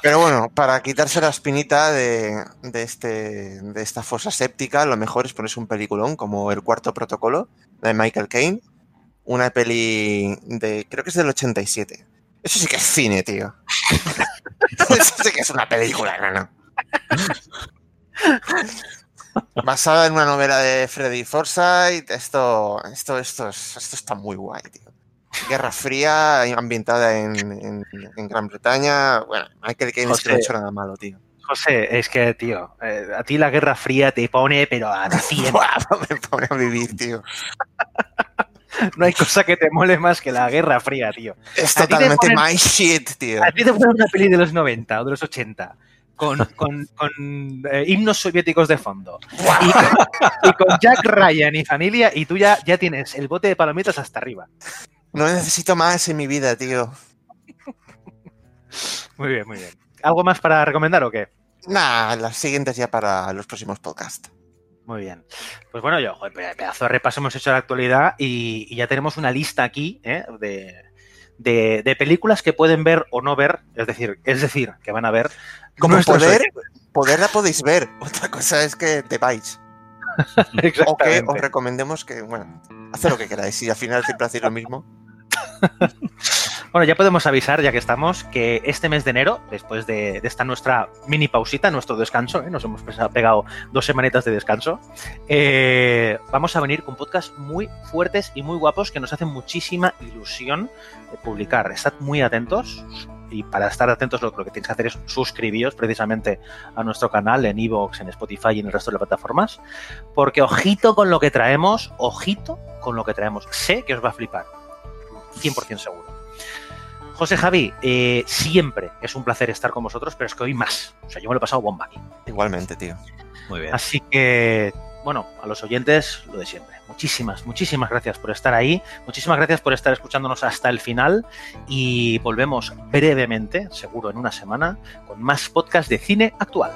Pero bueno, para quitarse la espinita de, de, este, de esta fosa séptica, lo mejor es ponerse un peliculón como El Cuarto Protocolo de Michael Caine. Una peli de. creo que es del 87. Eso sí que es cine, tío. Sí que es una película, no, no. Basada en una novela de Freddy Forsyth, esto, esto, esto, esto está muy guay, tío. Guerra Fría, ambientada en, en, en Gran Bretaña. Bueno, Michael Caine es que no ha hecho nada malo, tío. José, es que, tío, eh, a ti la Guerra Fría te pone, pero a 100. me pone a vivir, tío. no hay cosa que te mole más que la Guerra Fría, tío. Es totalmente ponen, my shit, tío. A ti te ponen una peli de los 90 o de los 80 con, con, con eh, himnos soviéticos de fondo y con, y con, Jack Ryan y familia y tú ya, ya tienes el bote de palomitas hasta arriba. No necesito más en mi vida, tío. Muy bien, muy bien. ¿Algo más para recomendar o qué? Nah, las siguientes ya para los próximos podcasts. Muy bien. Pues bueno, yo, joder, pedazo de repaso hemos hecho la actualidad y, y ya tenemos una lista aquí ¿eh? de, de, de, películas que pueden ver o no ver, es decir, es decir, que van a ver. Como poder, poderla podéis ver. Otra cosa es que te vais. O que os recomendemos que, bueno, haced lo que queráis y al final siempre hacéis lo mismo. Bueno, ya podemos avisar, ya que estamos, que este mes de enero, después de, esta nuestra mini pausita, nuestro descanso, ¿eh? nos hemos pegado dos semanitas de descanso, eh, vamos a venir con podcasts muy fuertes y muy guapos que nos hacen muchísima ilusión publicar. Estad muy atentos y para estar atentos lo, lo que tenéis que hacer es suscribiros precisamente a nuestro canal en Evox, en Spotify y en el resto de las plataformas, porque ojito con lo que traemos, ojito con lo que traemos. Sé que os va a flipar, 100% seguro. José Javi, eh, siempre es un placer estar con vosotros, pero es que hoy más. O sea, yo me lo he pasado bomba aquí. Igualmente, tío. Muy bien. Así que, bueno, a los oyentes, lo de siempre. Muchísimas, muchísimas gracias por estar ahí. Muchísimas gracias por estar escuchándonos hasta el final. Y volvemos brevemente, seguro en una semana, con más podcast de cine actual.